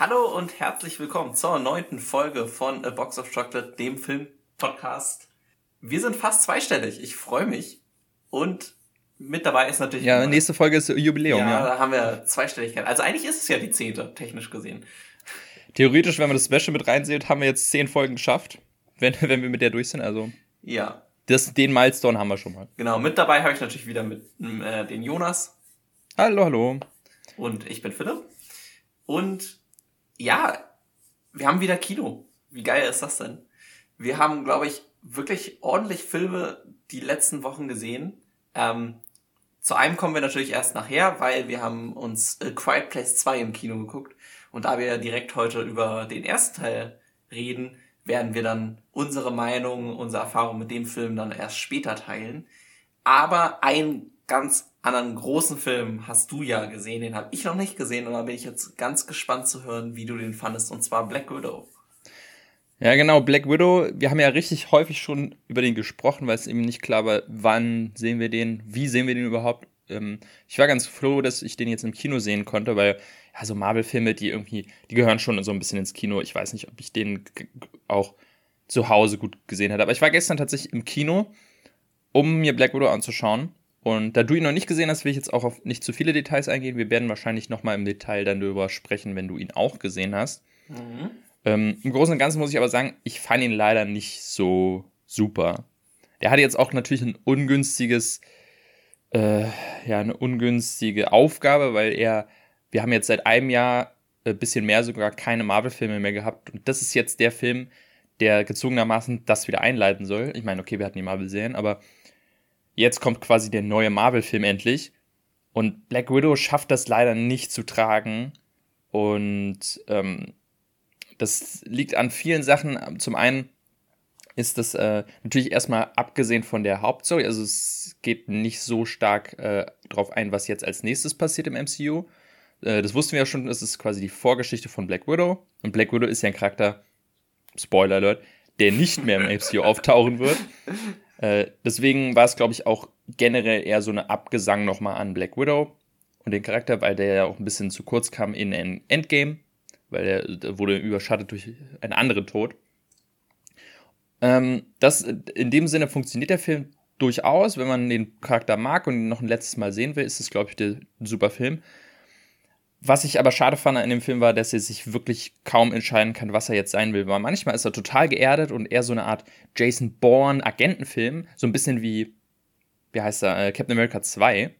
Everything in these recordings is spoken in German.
Hallo und herzlich willkommen zur neunten Folge von A Box of Chocolate, dem Film-Podcast. Wir sind fast zweistellig. Ich freue mich. Und mit dabei ist natürlich. Ja, nächste Folge ist Jubiläum, ja. ja. da haben wir Zweistelligkeit. Also eigentlich ist es ja die zehnte, technisch gesehen. Theoretisch, wenn man das Special mit reinsieht, haben wir jetzt zehn Folgen geschafft, wenn, wenn wir mit der durch sind. Also Ja, das, den Milestone haben wir schon mal. genau. Mit dabei habe ich natürlich wieder mit äh, den Jonas Hallo, hallo. und ich bin Philipp. Und ja, wir haben wieder Kino. Wie geil ist das denn? Wir haben, glaube ich, wirklich ordentlich Filme die letzten Wochen gesehen. Ähm, zu einem kommen wir natürlich erst nachher, weil wir haben uns A Quiet Place 2 im Kino geguckt. Und da wir direkt heute über den ersten Teil reden, werden wir dann unsere Meinung, unsere Erfahrung mit dem Film dann erst später teilen. Aber einen ganz anderen großen Film hast du ja gesehen, den habe ich noch nicht gesehen und da bin ich jetzt ganz gespannt zu hören, wie du den fandest, und zwar Black Widow. Ja, genau, Black Widow. Wir haben ja richtig häufig schon über den gesprochen, weil es eben nicht klar war, wann sehen wir den, wie sehen wir den überhaupt. Ähm, ich war ganz froh, dass ich den jetzt im Kino sehen konnte, weil ja, so Marvel-Filme, die irgendwie, die gehören schon so ein bisschen ins Kino. Ich weiß nicht, ob ich den auch zu Hause gut gesehen hätte. Aber ich war gestern tatsächlich im Kino, um mir Black Widow anzuschauen. Und da du ihn noch nicht gesehen hast, will ich jetzt auch auf nicht zu viele Details eingehen. Wir werden wahrscheinlich nochmal im Detail dann darüber sprechen, wenn du ihn auch gesehen hast. Ähm, Im Großen und Ganzen muss ich aber sagen, ich fand ihn leider nicht so super. Der hatte jetzt auch natürlich ein ungünstiges, äh, ja, eine ungünstige Aufgabe, weil er, wir haben jetzt seit einem Jahr ein bisschen mehr sogar keine Marvel-Filme mehr gehabt. Und das ist jetzt der Film, der gezwungenermaßen das wieder einleiten soll. Ich meine, okay, wir hatten die Marvel-Serien, aber jetzt kommt quasi der neue Marvel-Film endlich. Und Black Widow schafft das leider nicht zu tragen. Und ähm, das liegt an vielen Sachen. Zum einen ist das äh, natürlich erstmal abgesehen von der Hauptstory, also es geht nicht so stark äh, drauf ein, was jetzt als nächstes passiert im MCU. Äh, das wussten wir ja schon, das ist quasi die Vorgeschichte von Black Widow. Und Black Widow ist ja ein Charakter, Spoiler Alert, der nicht mehr im MCU auftauchen wird. Äh, deswegen war es, glaube ich, auch generell eher so eine Abgesang nochmal an Black Widow und den Charakter, weil der ja auch ein bisschen zu kurz kam in End- Endgame, weil der, der wurde überschattet durch einen anderen Tod. Ähm, das, in dem Sinne funktioniert der Film durchaus, wenn man den Charakter mag und ihn noch ein letztes Mal sehen will, ist es, glaube ich, der, super Film. Was ich aber schade fand an dem Film war, dass er sich wirklich kaum entscheiden kann, was er jetzt sein will. Weil manchmal ist er total geerdet und eher so eine Art Jason Bourne Agentenfilm, so ein bisschen wie, wie heißt er, äh, Captain America 2.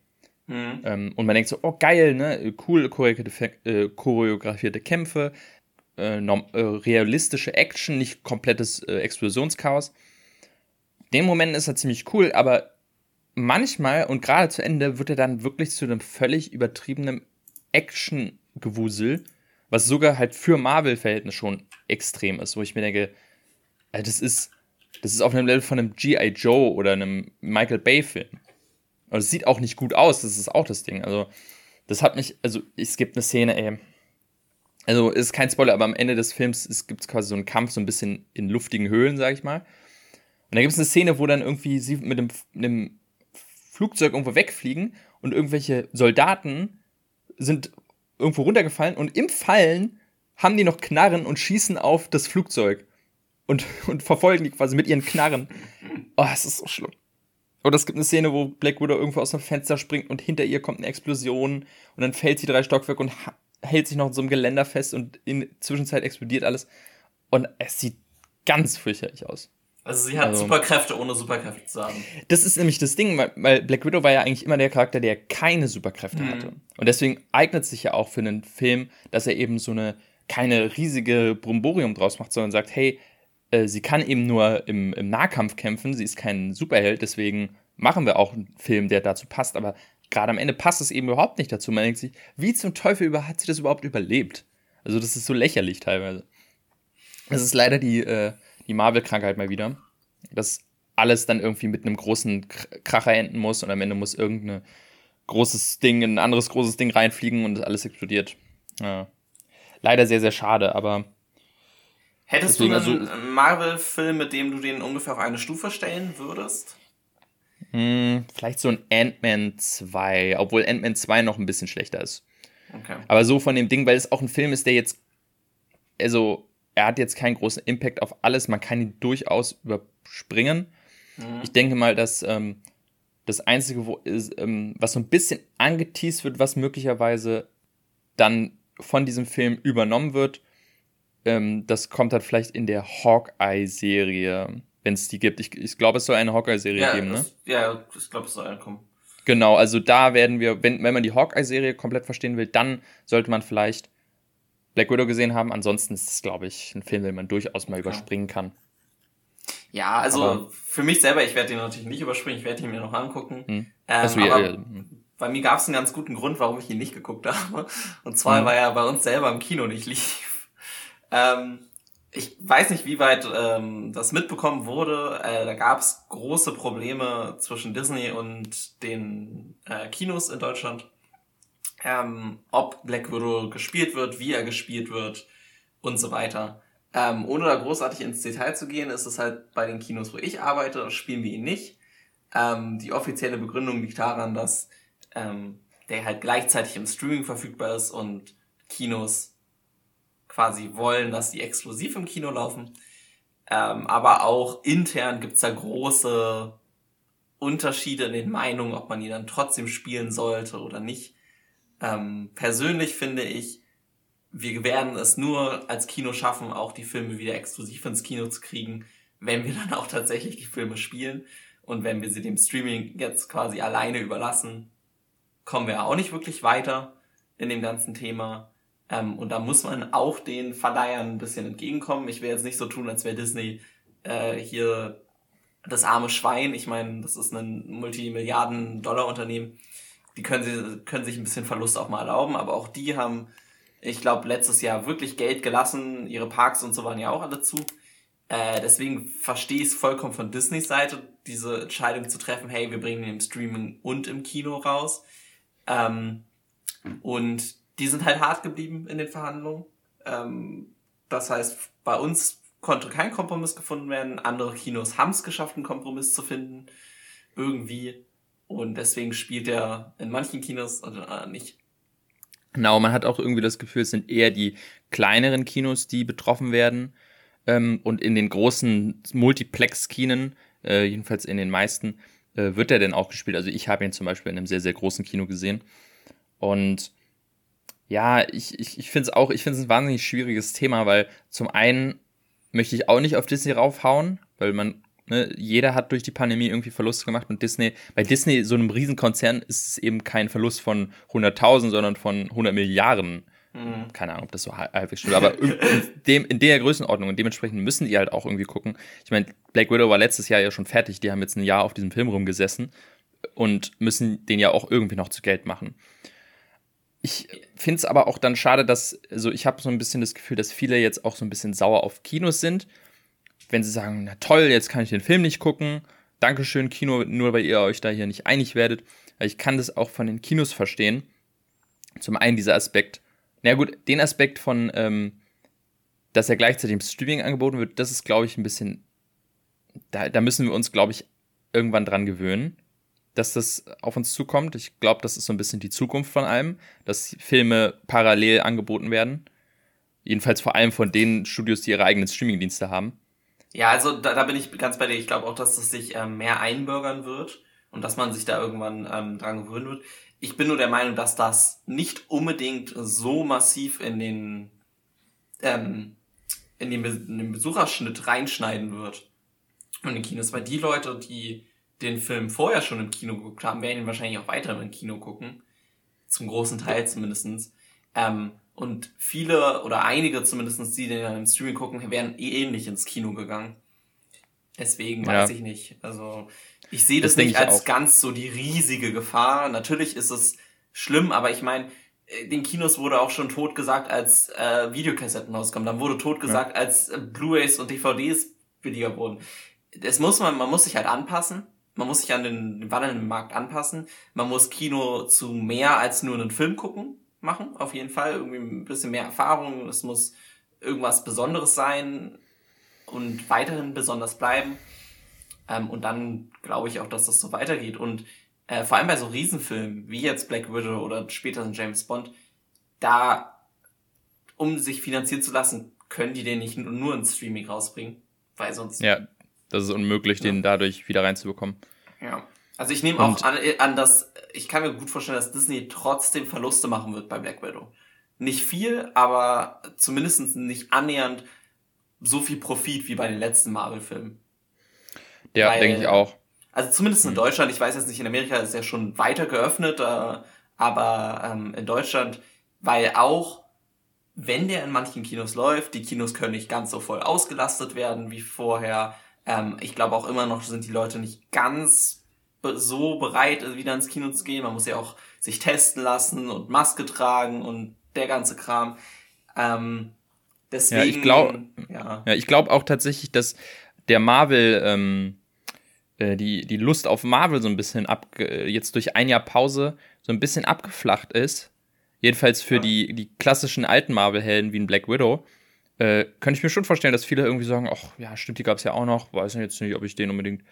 Mhm. Ähm, und man denkt so, oh geil, ne, cool choreografierte, äh, choreografierte Kämpfe, äh, norm, äh, realistische Action, nicht komplettes äh, Explosionschaos. Den Moment ist er ziemlich cool, aber manchmal und gerade zu Ende wird er dann wirklich zu einem völlig übertriebenen Action-Gewusel, was sogar halt für Marvel-Verhältnis schon extrem ist, wo ich mir denke, das ist, das ist auf einem Level von einem G.I. Joe oder einem Michael Bay-Film. Und es sieht auch nicht gut aus, das ist auch das Ding. Also, das hat mich, also es gibt eine Szene, ey. Also, ist kein Spoiler, aber am Ende des Films es gibt quasi so einen Kampf, so ein bisschen in luftigen Höhlen, sag ich mal. Und da gibt es eine Szene, wo dann irgendwie sie mit einem Flugzeug irgendwo wegfliegen und irgendwelche Soldaten sind irgendwo runtergefallen und im Fallen haben die noch Knarren und schießen auf das Flugzeug und, und verfolgen die quasi mit ihren Knarren. Oh, es ist so schlimm. Oder es gibt eine Szene, wo Black Widow irgendwo aus dem Fenster springt und hinter ihr kommt eine Explosion und dann fällt sie drei Stockwerke und hält sich noch in so einem Geländer fest und in der Zwischenzeit explodiert alles. Und es sieht ganz fürchterlich aus. Also sie hat Also- Superkräfte, ohne Superkräfte zu haben. Das ist nämlich das Ding, weil, weil Black Widow war ja eigentlich immer der Charakter, der keine Superkräfte Mhm. hatte. Und deswegen eignet sich ja auch für einen Film, dass er eben so eine keine riesige Bromborium draus macht, sondern sagt, hey, äh, sie kann eben nur im, im Nahkampf kämpfen, sie ist kein Superheld, deswegen machen wir auch einen Film, der dazu passt. Aber gerade am Ende passt es eben überhaupt nicht dazu. Man denkt sich, wie zum Teufel über, hat sie das überhaupt überlebt? Also das ist so lächerlich teilweise. Das ist leider die, äh, die Marvel-Krankheit mal wieder, dass alles dann irgendwie mit einem großen Kr- Kracher enden muss und am Ende muss irgendein großes Ding in ein anderes großes Ding reinfliegen und alles explodiert. Ja. Leider sehr, sehr schade, aber Hättest du also- einen Marvel-Film, mit dem du den ungefähr auf eine Stufe stellen würdest? mh, vielleicht so ein Ant-Man 2, obwohl Ant-Man 2 noch ein bisschen schlechter ist. Okay. Aber so von dem Ding, weil es auch ein Film ist, der jetzt also er hat jetzt keinen großen Impact auf alles, man kann ihn durchaus überspringen. Mhm. Ich denke mal, dass ähm, das Einzige, wo ist, ähm, was so ein bisschen angeteased wird, was möglicherweise dann von diesem Film übernommen wird, ähm, das kommt dann vielleicht in der Hawkeye-Serie, wenn es die gibt. Ich, ich glaube, es soll eine Hawkeye-Serie ja, geben, ne? das, ne? Ja, ich glaube, es soll eine kommen. Genau, also da werden wir, wenn, wenn man die Hawkeye-Serie komplett verstehen will, dann sollte man vielleicht Black Widow gesehen haben. Ansonsten ist es, glaube ich, ein Film, den man durchaus mal okay. überspringen kann. Ja, also aber, für mich selber, ich werde den natürlich nicht überspringen, ich werde ihn mir noch angucken. Hm. Ähm, also, ja, ja, bei mir gab es einen ganz guten Grund, warum ich ihn nicht geguckt habe. Und zwar, hm. weil er bei uns selber im Kino nicht lief. Ähm, ich weiß nicht, wie weit ähm, das mitbekommen wurde. Äh, da gab es große Probleme zwischen Disney und den äh, Kinos in Deutschland. Ähm, ob Black Widow gespielt wird, wie er gespielt wird und so weiter. Ähm, ohne da großartig ins Detail zu gehen, ist es halt bei den Kinos, wo ich arbeite, spielen wir ihn nicht. Ähm, die offizielle Begründung liegt daran, dass ähm, der halt gleichzeitig im Streaming verfügbar ist und Kinos quasi wollen, dass die exklusiv im Kino laufen. Ähm, aber auch intern gibt's da große Unterschiede in den Meinungen, ob man ihn dann trotzdem spielen sollte oder nicht. Ähm, persönlich finde ich, wir werden es nur als Kino schaffen, auch die Filme wieder exklusiv ins Kino zu kriegen, wenn wir dann auch tatsächlich die Filme spielen. Und wenn wir sie dem Streaming jetzt quasi alleine überlassen, kommen wir auch nicht wirklich weiter in dem ganzen Thema. Ähm, und da muss man auch den Verleihern ein bisschen entgegenkommen. Ich will jetzt nicht so tun, als wäre Disney äh, hier das arme Schwein. Ich meine, das ist ein Multimilliarden-Dollar-Unternehmen. Die können, sie, können sich ein bisschen Verlust auch mal erlauben, aber auch die haben, ich glaube, letztes Jahr wirklich Geld gelassen. Ihre Parks und so waren ja auch alle zu. Äh, deswegen verstehe ich es vollkommen von Disneys Seite, diese Entscheidung zu treffen, hey, wir bringen ihn im Streaming und im Kino raus. Ähm, und die sind halt hart geblieben in den Verhandlungen. Ähm, das heißt, bei uns konnte kein Kompromiss gefunden werden. Andere Kinos haben es geschafft, einen Kompromiss zu finden. Irgendwie. Und deswegen spielt er in manchen Kinos und in nicht. Genau, man hat auch irgendwie das Gefühl, es sind eher die kleineren Kinos, die betroffen werden. Ähm, und in den großen Multiplex-Kinen, äh, jedenfalls in den meisten, äh, wird er denn auch gespielt. Also ich habe ihn zum Beispiel in einem sehr, sehr großen Kino gesehen. Und ja, ich, ich, ich finde es auch, ich finde es ein wahnsinnig schwieriges Thema, weil zum einen möchte ich auch nicht auf Disney raufhauen, weil man, ne, jeder hat durch die Pandemie irgendwie Verluste gemacht und Disney, bei Disney, so einem Riesenkonzern, ist es eben kein Verlust von 100.000, sondern von 100 Milliarden. Mhm. Keine Ahnung, ob das so halbwegs stimmt, aber in, dem, in der Größenordnung und dementsprechend müssen die halt auch irgendwie gucken. Ich meine, Black Widow war letztes Jahr ja schon fertig, die haben jetzt ein Jahr auf diesem Film rumgesessen und müssen den ja auch irgendwie noch zu Geld machen. Ich finde es aber auch dann schade, dass, also ich habe so ein bisschen das Gefühl, dass viele jetzt auch so ein bisschen sauer auf Kinos sind, wenn sie sagen, na toll, jetzt kann ich den Film nicht gucken. Dankeschön, Kino, nur weil ihr euch da hier nicht einig werdet. Ich kann das auch von den Kinos verstehen. Zum einen dieser Aspekt, na gut, den Aspekt von, ähm, dass er gleichzeitig im Streaming angeboten wird, das ist, glaube ich, ein bisschen, da, da müssen wir uns, glaube ich, irgendwann dran gewöhnen dass das auf uns zukommt. Ich glaube, das ist so ein bisschen die Zukunft von allem, dass Filme parallel angeboten werden. Jedenfalls vor allem von den Studios, die ihre eigenen Streamingdienste haben. Ja, also da, da bin ich ganz bei dir. Ich glaube auch, dass das sich ähm, mehr einbürgern wird und dass man sich da irgendwann ähm, dran gewöhnen wird. Ich bin nur der Meinung, dass das nicht unbedingt so massiv in den ähm, in den, Be in den Besucherschnitt reinschneiden wird in den Kinos, weil die Leute, die den Film vorher schon im Kino geguckt haben, werden ihn wahrscheinlich auch weiter im Kino gucken. Zum großen Teil zumindestens. Ähm, und viele oder einige zumindestens, die den im Streaming gucken, wären eh nicht ins Kino gegangen. Deswegen ja. weiß ich nicht. Also ich sehe das, das nicht als auch. ganz so die riesige Gefahr. Natürlich ist es schlimm, aber ich meine, äh, den Kinos wurde auch schon tot gesagt, als äh, Videokassetten rauskommen. Dann wurde tot gesagt, ja. als äh, Blu-rays und DVDs billiger wurden. Das muss man, man muss sich halt anpassen man muss sich an den wandelnden Markt anpassen. Man muss Kino zu mehr als nur einen Film gucken machen, auf jeden Fall. Irgendwie ein bisschen mehr Erfahrung. Es muss irgendwas Besonderes sein und weiterhin besonders bleiben. Ähm, und dann glaube ich auch, dass das so weitergeht. Und äh, vor allem bei so Riesenfilmen wie jetzt Black Widow oder später James Bond, da, um sich finanzieren zu lassen, können die den nicht nur in Streaming rausbringen, weil sonst. Ja, das ist unmöglich, ja. den dadurch wieder reinzubekommen. Ja. Also ich nehme auch an, an, dass, ich kann mir gut vorstellen, dass Disney trotzdem Verluste machen wird bei Black Widow. Nicht viel, aber zumindest nicht annähernd so viel Profit wie bei den letzten Marvel-Filmen. Ja, denke ich auch. Also zumindest in hm. Deutschland, ich weiß jetzt nicht, in Amerika ist ja schon weiter geöffnet, äh, aber ähm, in Deutschland, weil auch wenn der in manchen Kinos läuft, die Kinos können nicht ganz so voll ausgelastet werden wie vorher. Ähm, ich glaube auch immer noch sind die Leute nicht ganz so bereit, wieder ins Kino zu gehen. Man muss ja auch sich testen lassen und Maske tragen und der ganze Kram. Ähm, deswegen. Ja, ich glaube ja. ja, ich glaube auch tatsächlich, dass der Marvel ähm, äh, die, die Lust auf Marvel so ein bisschen ab, jetzt durch ein Jahr Pause so ein bisschen abgeflacht ist. Jedenfalls für ja. die, die klassischen alten Marvel-Helden wie ein Black Widow. Äh, könnte ich mir schon vorstellen, dass viele irgendwie sagen, ach ja, stimmt, die gab es ja auch noch. Weiß jetzt nicht, ob ich den unbedingt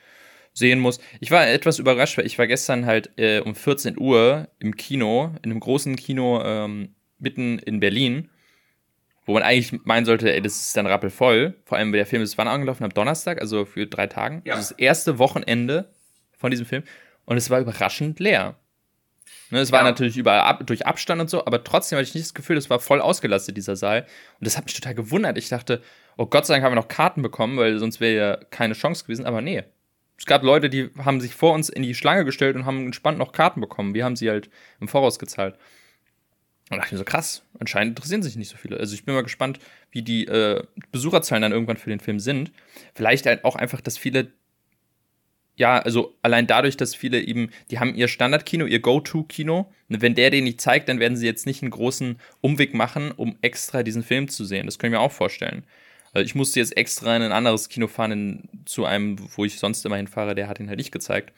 sehen muss. Ich war etwas überrascht, weil ich war gestern halt äh, um 14 Uhr im Kino, in einem großen Kino ähm, mitten in Berlin wo man eigentlich meinen sollte, ey, das ist dann rappelvoll. Vor allem, weil der Film ist wann angelaufen? Am Donnerstag, also für drei Tagen. Ja. Das, das erste Wochenende von diesem Film. Und es war überraschend leer. Ne, es war natürlich überall ab, durch Abstand und so, aber trotzdem hatte ich nicht das Gefühl, es war voll ausgelastet, dieser Saal. Und das hat mich total gewundert. Ich dachte, oh Gott sei Dank haben wir noch Karten bekommen, weil sonst wäre ja keine Chance gewesen. Aber nee. Es gab Leute, die haben sich vor uns in die Schlange gestellt und haben entspannt noch Karten bekommen. Wir haben sie halt im Voraus gezahlt. Und dachte ich mir so, krass, anscheinend interessieren sich nicht so viele. Also ich bin mal gespannt, wie die äh, Besucherzahlen dann irgendwann für den Film sind. Vielleicht halt auch einfach, dass viele, ja, also allein dadurch, dass viele eben, die haben ihr Standardkino, ihr Go-To-Kino. Wenn der den nicht zeigt, dann werden sie jetzt nicht einen großen Umweg machen, um extra diesen Film zu sehen. Das können wir auch vorstellen. Also ich musste jetzt extra in ein anderes Kino fahren, in, zu einem, wo ich sonst immer hinfahre, der hat ihn halt nicht gezeigt.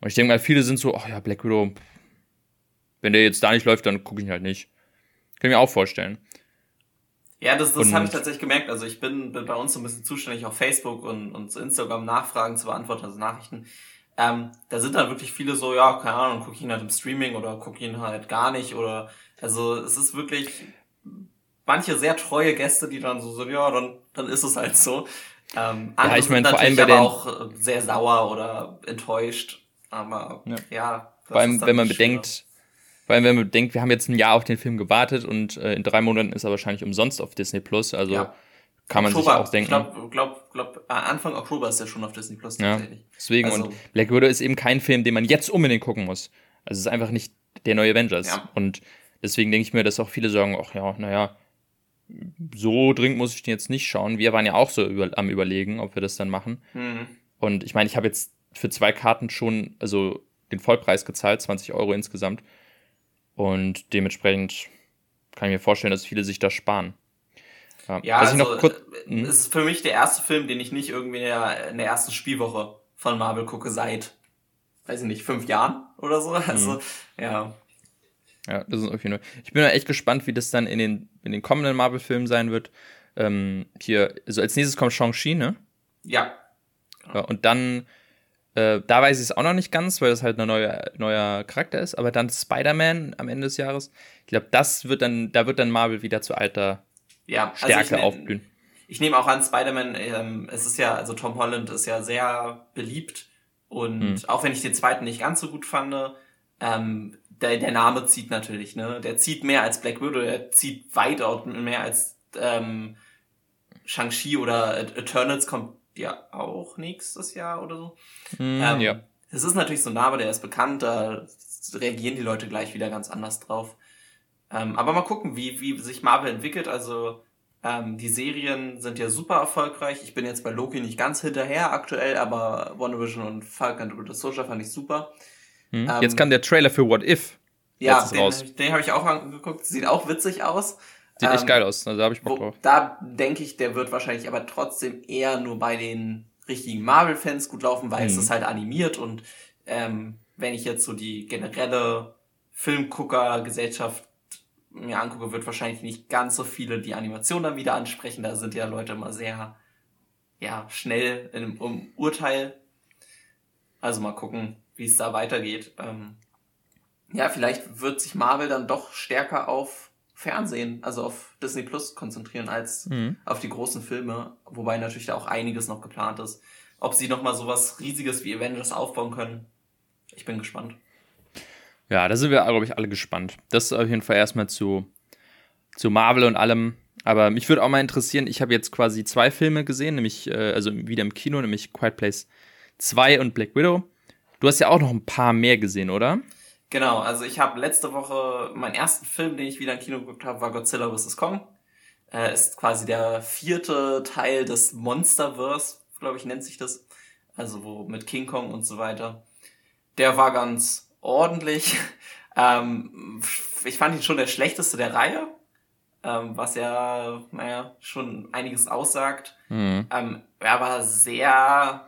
Und ich denke mal, viele sind so, ach oh ja, Black Widow, wenn der jetzt da nicht läuft, dann gucke ich ihn halt nicht. Kann ich mir auch vorstellen. Ja, das, das habe ich tatsächlich gemerkt. Also ich bin, bin bei uns so ein bisschen zuständig auf Facebook und, und zu Instagram Nachfragen zu beantworten, also Nachrichten. Ähm, da sind dann wirklich viele so, ja, keine Ahnung, gucke ihn halt im Streaming oder gucke ihn halt gar nicht oder also es ist wirklich manche sehr treue Gäste, die dann so sind, ja, dann, dann ist es halt so. Ähm, ja, ich meine, vor allem bei aber auch sehr sauer oder enttäuscht. Aber ja, ja vor allem, wenn man bedenkt, vor allem, wenn man denkt, wir haben jetzt ein Jahr auf den Film gewartet und äh, in drei Monaten ist er wahrscheinlich umsonst auf Disney Plus. Also ja. kann man Oktober, sich auch denken. Ich glaube, glaub, glaub, äh, Anfang Oktober ist er schon auf Disney Plus tatsächlich. Ja, deswegen, also, und Black Widow ist eben kein Film, den man jetzt unbedingt gucken muss. Also es ist einfach nicht der neue Avengers. Und deswegen denke ich mir, dass auch viele sagen, ach ja, naja, so dringend muss ich den jetzt nicht schauen. Wir waren ja auch so über, am überlegen, ob wir das dann machen. Mhm. Und ich meine, ich habe jetzt für zwei Karten schon, also den Vollpreis gezahlt, 20 Euro insgesamt. Und dementsprechend kann ich mir vorstellen, dass viele sich das sparen. Ja, ja also, kurz, hm? es ist für mich der erste Film, den ich nicht irgendwie in der, in der ersten Spielwoche von Marvel gucke seit, weiß ich nicht, fünf Jahren oder so. Also, mhm. ja. Ja, das ist auf jeden Fall. Ich bin echt gespannt, wie das dann in den, in den kommenden Marvel-Filmen sein wird. Ähm, hier, also als nächstes kommt Shang-Chi, ne? Ja. ja. Und dann äh, da weiß ich es auch noch nicht ganz, weil das halt ein neuer, neuer Charakter ist. Aber dann Spider-Man am Ende des Jahres. Ich glaube, das wird dann, da wird dann Marvel wieder zu alter ja, also Stärke also aufblühen. Ich nehme auch an, Spider-Man, ähm, es ist ja, also Tom Holland ist ja sehr beliebt. Und hm. auch wenn ich den zweiten nicht ganz so gut fand, ähm, der, der Name zieht natürlich, ne? Der zieht mehr als Black Widow, der zieht weitaus mehr als ähm, Shang-Chi oder Eternals kommt ja auch nächstes Jahr oder so. Mm, ähm, ja. Es ist natürlich so ein Name, der ist bekannt, da reagieren die Leute gleich wieder ganz anders drauf. Ähm, aber mal gucken, wie, wie sich Marvel entwickelt. Also ähm, die Serien sind ja super erfolgreich. Ich bin jetzt bei Loki nicht ganz hinterher aktuell, aber WandaVision und Falcon and the Soldier fand ich super. Hm. jetzt kam der Trailer für What If. Ja, den, raus. den habe ich auch angeguckt. Sieht auch witzig aus. Sieht echt ähm, geil aus, also da habe ich Bock drauf. Da denke ich, der wird wahrscheinlich aber trotzdem eher nur bei den richtigen Marvel-Fans gut laufen, weil mhm. es ist halt animiert und ähm, wenn ich jetzt so die generelle Filmgucker-Gesellschaft mir angucke, wird wahrscheinlich nicht ganz so viele die Animation dann wieder ansprechen. Da sind ja Leute immer sehr ja, schnell in, im Urteil. Also mal gucken, wie es da weitergeht. Ähm, ja, vielleicht wird sich Marvel dann doch stärker auf Fernsehen, also auf Disney Plus konzentrieren, als mhm. auf die großen Filme, wobei natürlich da auch einiges noch geplant ist. Ob sie nochmal sowas Riesiges wie Avengers aufbauen können, ich bin gespannt. Ja, da sind wir, glaube ich, alle gespannt. Das ist auf jeden Fall erstmal zu, zu Marvel und allem. Aber mich würde auch mal interessieren, ich habe jetzt quasi zwei Filme gesehen, nämlich, äh, also wieder im Kino, nämlich Quiet Place 2 und Black Widow. Du hast ja auch noch ein paar mehr gesehen, oder? Genau, also ich habe letzte Woche meinen ersten Film, den ich wieder im Kino geguckt habe, war Godzilla vs. Kong. Äh, ist quasi der vierte Teil des Monsterverse, glaube ich, nennt sich das. Also wo mit King Kong und so weiter. Der war ganz ordentlich. Ähm, ich fand ihn schon der schlechteste der Reihe, ähm, was ja, naja, schon einiges aussagt. Mhm. Ähm, er war sehr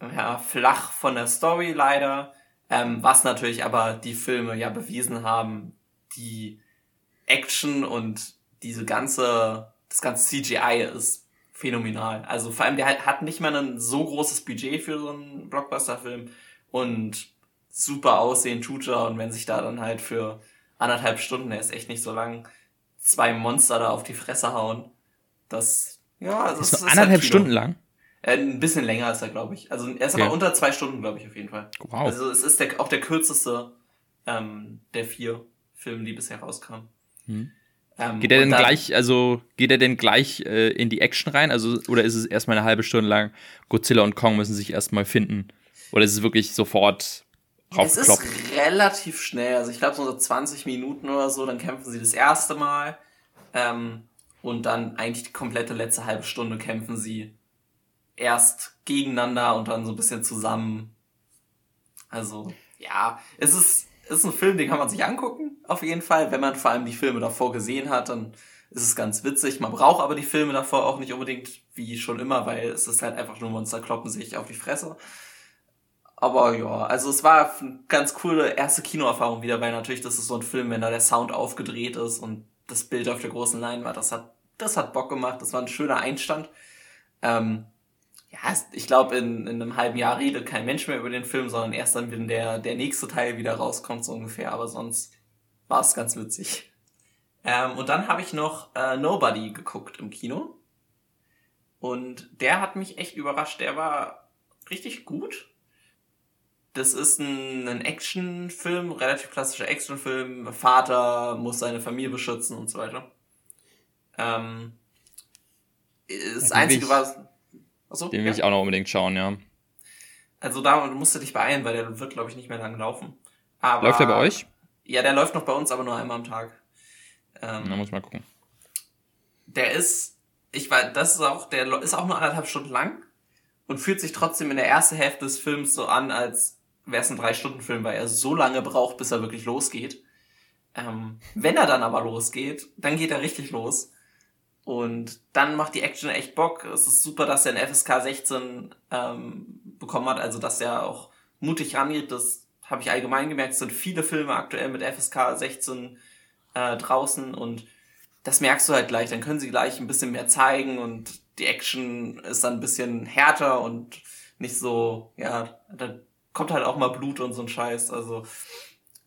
ja, flach von der Story leider. Ähm, was natürlich aber die Filme ja bewiesen haben, die Action und diese ganze, das ganze CGI ist phänomenal. Also vor allem, der hat nicht mal ein so großes Budget für so einen Blockbuster-Film und super aussehen tut er und wenn sich da dann halt für anderthalb Stunden, der ist echt nicht so lang, zwei Monster da auf die Fresse hauen, das, ja, also das ist, ist anderthalb halt Stunden lang? Äh, ein bisschen länger ist er, glaube ich. Also er ist okay. aber unter zwei Stunden, glaube ich, auf jeden Fall. Wow. Also es ist der, auch der kürzeste ähm, der vier Filme, die bisher rauskamen. Hm. Ähm, geht er denn dann, gleich, also geht er denn gleich äh, in die Action rein? Also, oder ist es erstmal eine halbe Stunde lang, Godzilla und Kong müssen sich erstmal finden? Oder ist es wirklich sofort raufgekloppt? Es ist relativ schnell. Also ich glaube so 20 Minuten oder so, dann kämpfen sie das erste Mal. Ähm, und dann eigentlich die komplette letzte halbe Stunde kämpfen sie erst gegeneinander und dann so ein bisschen zusammen. Also, ja, es ist, es ist ein Film, den kann man sich angucken, auf jeden Fall. Wenn man vor allem die Filme davor gesehen hat, dann ist es ganz witzig. Man braucht aber die Filme davor auch nicht unbedingt wie schon immer, weil es ist halt einfach nur Monster kloppen sich auf die Fresse. Aber ja, also es war eine ganz coole erste Kinoerfahrung wieder, weil natürlich das ist so ein Film, wenn da der Sound aufgedreht ist und das Bild auf der großen Leinwand, das hat, das hat Bock gemacht, das war ein schöner Einstand. Ähm, ja, ich glaube, in, in einem halben Jahr redet kein Mensch mehr über den Film, sondern erst dann, wenn der, der nächste Teil wieder rauskommt, so ungefähr. Aber sonst war es ganz witzig. Ähm, und dann habe ich noch äh, Nobody geguckt im Kino. Und der hat mich echt überrascht. Der war richtig gut. Das ist ein, ein Actionfilm, relativ klassischer Actionfilm. Vater muss seine Familie beschützen und so weiter. Ähm, das Einzige, was Achso, Den will ja. ich auch noch unbedingt schauen, ja. Also da musst du dich beeilen, weil der wird, glaube ich, nicht mehr lang laufen. Aber, läuft der bei euch? Ja, der läuft noch bei uns, aber nur einmal am Tag. Ähm, Na, muss ich mal gucken. Der ist, ich weiß, das ist auch, der ist auch nur anderthalb Stunden lang und fühlt sich trotzdem in der ersten Hälfte des Films so an, als wäre es ein Drei-Stunden-Film, weil er so lange braucht, bis er wirklich losgeht. Ähm, wenn er dann aber losgeht, dann geht er richtig los. Und dann macht die Action echt Bock. Es ist super, dass er ein FSK 16 ähm, bekommen hat, also dass er auch mutig rangeht. Das habe ich allgemein gemerkt. Es sind viele Filme aktuell mit FSK 16 äh, draußen und das merkst du halt gleich. Dann können sie gleich ein bisschen mehr zeigen und die Action ist dann ein bisschen härter und nicht so, ja, da kommt halt auch mal Blut und so ein Scheiß. Also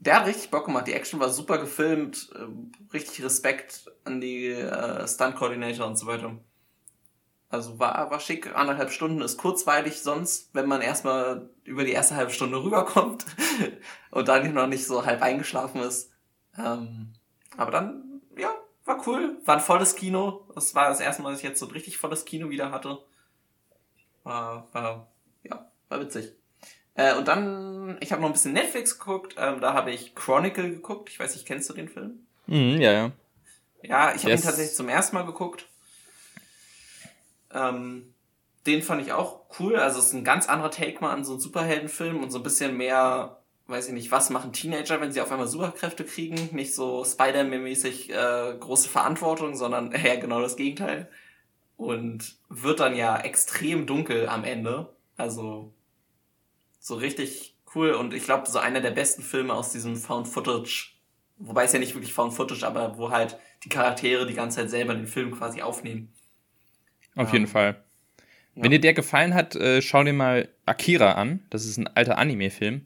der hat richtig Bock gemacht. Die Action war super gefilmt. Äh, richtig Respekt an die äh, Stunt-Coordinator und so weiter. Also war, war schick. Anderthalb Stunden ist kurzweilig sonst, wenn man erstmal über die erste halbe Stunde rüberkommt und dann noch nicht so halb eingeschlafen ist. Ähm, aber dann, ja, war cool. War ein volles Kino. Das war das erste Mal, dass ich jetzt so ein richtig volles Kino wieder hatte. War, war, ja, war witzig. Äh, und dann, ich habe noch ein bisschen Netflix geguckt, ähm, da habe ich Chronicle geguckt. Ich weiß nicht, kennst du den Film? Mhm, ja, ja. Ja, ich habe yes. ihn tatsächlich zum ersten Mal geguckt. Ähm, den fand ich auch cool. Also es ist ein ganz anderer Take mal an so einen Superheldenfilm und so ein bisschen mehr, weiß ich nicht, was machen Teenager, wenn sie auf einmal Superkräfte kriegen? Nicht so Spider-Man-mäßig äh, große Verantwortung, sondern eher genau das Gegenteil. Und wird dann ja extrem dunkel am Ende. Also so richtig cool und ich glaube, so einer der besten Filme aus diesem Found Footage, wobei es ja nicht wirklich Found Footage, aber wo halt die Charaktere die ganze Zeit selber den Film quasi aufnehmen. Auf ja. jeden Fall. Ja. Wenn dir der gefallen hat, äh, schau dir mal Akira an. Das ist ein alter Anime-Film.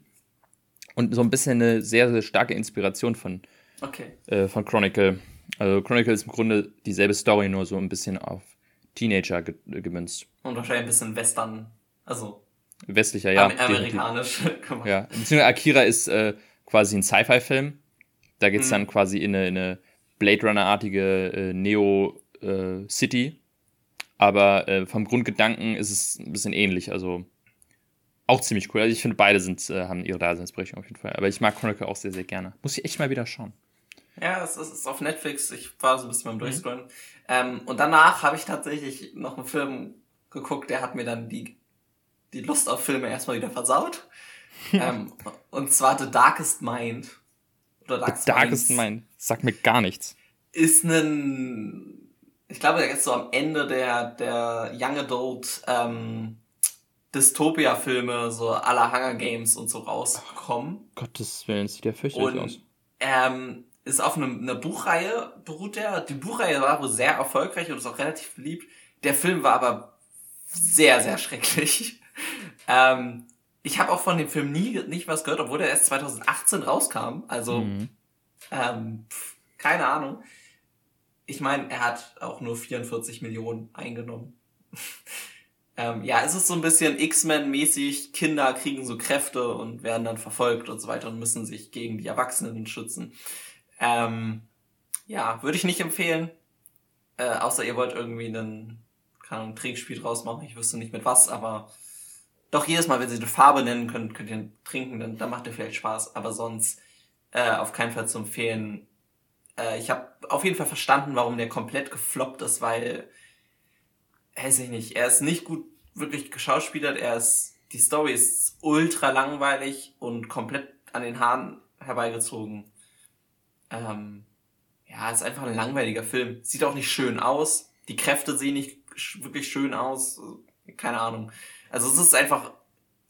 Und so ein bisschen eine sehr, sehr starke Inspiration von, Okay. Äh, von Chronicle. Also Chronicle ist im Grunde dieselbe Story, nur so ein bisschen auf Teenager ge gemünzt. Und wahrscheinlich ein bisschen Western, also westlicher, ja. Am amerikanisch. ja, beziehungsweise Akira ist äh, quasi ein Sci-Fi-Film. Da geht es mhm. dann quasi in eine, in eine Blade Runner-artige äh, Neo-City. Äh, Aber äh, vom Grundgedanken ist es ein bisschen ähnlich. Also auch ziemlich cool. Also ich finde, beide sind, äh, haben ihre Daseinsberechtigung auf jeden Fall. Aber ich mag Chronicle auch sehr, sehr gerne. Muss ich echt mal wieder schauen. Ja, es ist auf Netflix. Ich war so ein bisschen beim mhm. Durchscrollen. Mhm. Ähm, und danach habe ich tatsächlich noch einen Film geguckt, der hat mir dann die, die Lust auf Filme erstmal wieder versaut. ähm, und zwar The Darkest Mind. Oder Darkest, The Darkest Mind. Sagt mir gar nichts. Ist ein, ich glaube, der ist so am Ende der, der Young Adult ähm, Dystopia-Filme, so aller Hunger Games und so rauskommen. Gottes Willen, sieht der fürchterlich und, aus. Ähm, ist auf einer eine Buchreihe beruht der. Die Buchreihe war wohl sehr erfolgreich und ist auch relativ beliebt. Der Film war aber sehr, sehr schrecklich. ähm, ich habe auch von dem Film nie nicht was gehört, obwohl der erst 2018 rauskam. Also mhm. ähm, pf, keine Ahnung. Ich meine, er hat auch nur 44 Millionen eingenommen. ähm, ja, es ist so ein bisschen X-Men-mäßig. Kinder kriegen so Kräfte und werden dann verfolgt und so weiter und müssen sich gegen die Erwachsenen schützen. Ähm, ja, würde ich nicht empfehlen. Äh, außer ihr wollt irgendwie einen, keine Ahnung, Trinkspiel draus machen. Ich wüsste nicht mit was, aber doch jedes Mal, wenn sie eine Farbe nennen könnt, könnt ihr trinken, dann, dann macht ihr vielleicht Spaß. Aber sonst äh, auf keinen Fall zu empfehlen. Äh, ich habe auf jeden Fall verstanden, warum der komplett gefloppt ist, weil, weiß ich nicht, er ist nicht gut wirklich geschauspielert, er ist, die Story ist ultra langweilig und komplett an den Haaren herbeigezogen. Ähm, ja, ist einfach ein langweiliger Film. Sieht auch nicht schön aus. Die Kräfte sehen nicht wirklich schön aus. Keine Ahnung. Also es ist einfach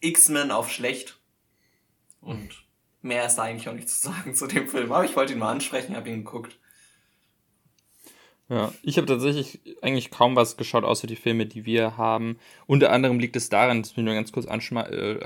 X-Men auf schlecht. Und mehr ist da eigentlich auch nicht zu sagen zu dem Film. Aber ich wollte ihn mal ansprechen, habe ihn geguckt. Ja, ich habe tatsächlich eigentlich kaum was geschaut, außer die Filme, die wir haben. Unter anderem liegt es daran, das will ich nur ganz kurz äh,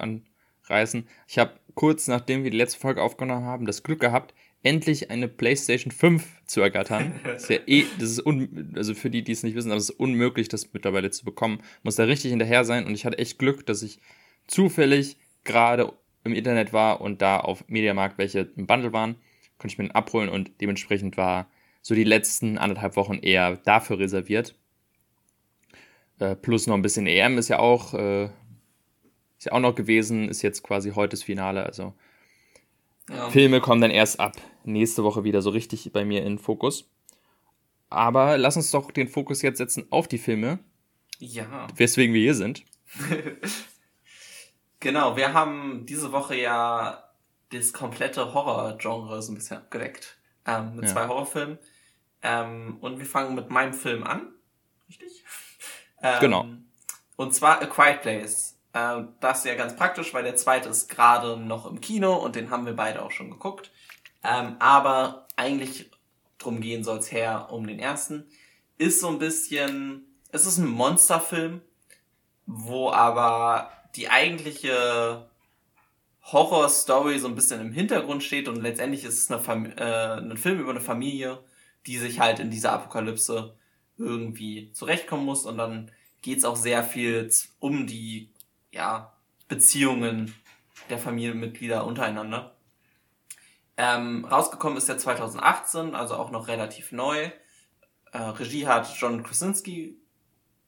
anreißen. Ich habe kurz nachdem wir die letzte Folge aufgenommen haben, das Glück gehabt, endlich eine PlayStation 5 zu ergattern. Das ist ja eh, das ist un, also für die, die es nicht wissen, aber es ist unmöglich, das mittlerweile zu bekommen. Muss da richtig hinterher sein und ich hatte echt Glück, dass ich zufällig gerade im Internet war und da auf Mediamarkt welche im Bundle waren, konnte ich mir den abholen und dementsprechend war so die letzten anderthalb Wochen eher dafür reserviert. Äh, plus noch ein bisschen EM ist ja auch, äh, ist ja auch noch gewesen, ist jetzt quasi heute das Finale, also ja. Filme kommen dann erst ab nächste Woche wieder so richtig bei mir in Fokus. Aber lass uns doch den Fokus jetzt setzen auf die Filme. Ja. Weswegen wir hier sind. genau, wir haben diese Woche ja das komplette Horror-Genre so ein bisschen abgedeckt. Ähm, mit ja. zwei Horrorfilmen. Ähm, und wir fangen mit meinem Film an. Richtig? Ähm, genau. Und zwar A Quiet Place. Äh, das ist ja ganz praktisch, weil der zweite ist gerade noch im Kino und den haben wir beide auch schon geguckt. Ähm, aber eigentlich drum gehen soll es her um den ersten. Ist so ein bisschen, es ist ein Monsterfilm, wo aber die eigentliche Horror-Story so ein bisschen im Hintergrund steht und letztendlich ist es eine äh, ein Film über eine Familie, die sich halt in dieser Apokalypse irgendwie zurechtkommen muss und dann geht's auch sehr viel um die ja, Beziehungen der Familienmitglieder untereinander. Ähm, rausgekommen ist der 2018, also auch noch relativ neu. Äh, Regie hat John Krasinski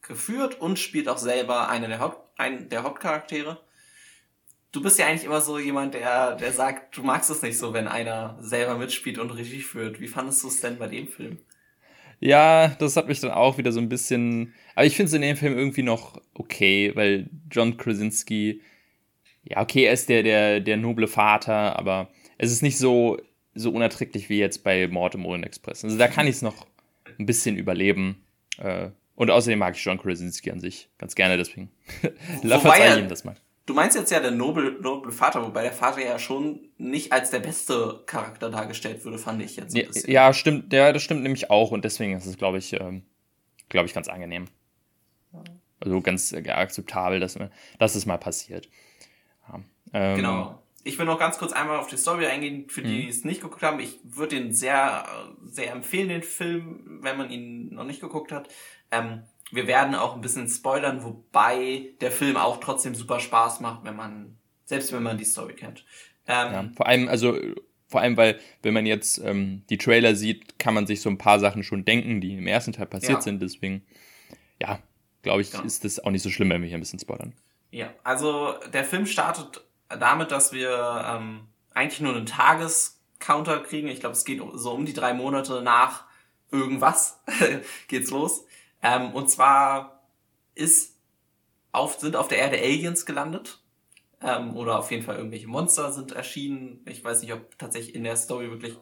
geführt und spielt auch selber eine der, Haupt einen der Hauptcharaktere. Du bist ja eigentlich immer so jemand, der, der sagt, du magst es nicht so, wenn einer selber mitspielt und Regie führt. Wie fandest du es denn bei dem Film? Ja, das hat mich dann auch wieder so ein bisschen. Aber ich finde es in dem Film irgendwie noch okay, weil John Krasinski, ja, okay, er ist der, der, der noble Vater, aber es ist nicht so, so unerträglich wie jetzt bei Mord im Orient Express. Also da kann ich es noch ein bisschen überleben. Äh, und außerdem mag ich John Krasinski an sich ganz gerne, deswegen. Verzeih ihm das mal. Du meinst jetzt ja der noble, noble Vater, wobei der Vater ja schon nicht als der beste Charakter dargestellt würde, fand ich jetzt. Ja, ja, stimmt, ja, das stimmt nämlich auch und deswegen ist es, glaube ich, ähm, glaube ich, ganz angenehm. Also ganz äh, akzeptabel, dass, dass es mal passiert. Ja. Ähm, genau. Ich will noch ganz kurz einmal auf die Story eingehen, für die, die es nicht geguckt haben. Ich würde den sehr, sehr empfehlen, den Film, wenn man ihn noch nicht geguckt hat. Ähm, wir werden auch ein bisschen spoilern, wobei der Film auch trotzdem super Spaß macht, wenn man, selbst wenn man die Story kennt. Ähm, ja, vor allem, also vor allem, weil, wenn man jetzt ähm, die Trailer sieht, kann man sich so ein paar Sachen schon denken, die im ersten Teil passiert ja. sind. Deswegen, ja, glaube ich, ja. ist das auch nicht so schlimm, wenn wir hier ein bisschen spoilern. Ja, also der Film startet damit, dass wir ähm, eigentlich nur einen Tagescounter kriegen. Ich glaube, es geht so um die drei Monate nach irgendwas geht's los. Ähm, und zwar ist auf, sind auf der Erde Aliens gelandet. Ähm, oder auf jeden Fall irgendwelche Monster sind erschienen. Ich weiß nicht, ob tatsächlich in der Story wirklich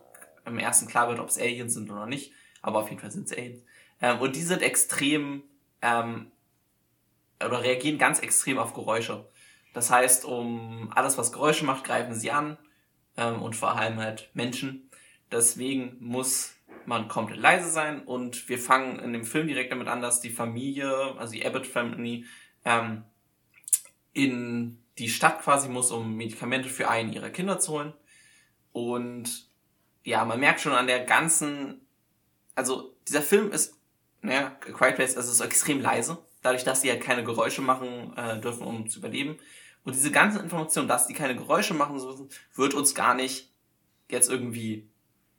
im ersten klar wird, ob es Aliens sind oder nicht. Aber auf jeden Fall sind es Aliens. Ähm, und die sind extrem ähm, oder reagieren ganz extrem auf Geräusche. Das heißt, um alles, was Geräusche macht, greifen sie an ähm, und vor allem halt Menschen. Deswegen muss man komplett leise sein und wir fangen in dem Film direkt damit an, dass die Familie, also die Abbott Family, ähm, in die Stadt quasi muss, um Medikamente für einen ihrer Kinder zu holen. Und ja, man merkt schon an der ganzen, also dieser Film ist, naja, Quiet Place, also ist extrem leise dadurch, dass sie halt keine Geräusche machen äh, dürfen, um zu überleben. Und diese ganze Information, dass die keine Geräusche machen wird uns gar nicht jetzt irgendwie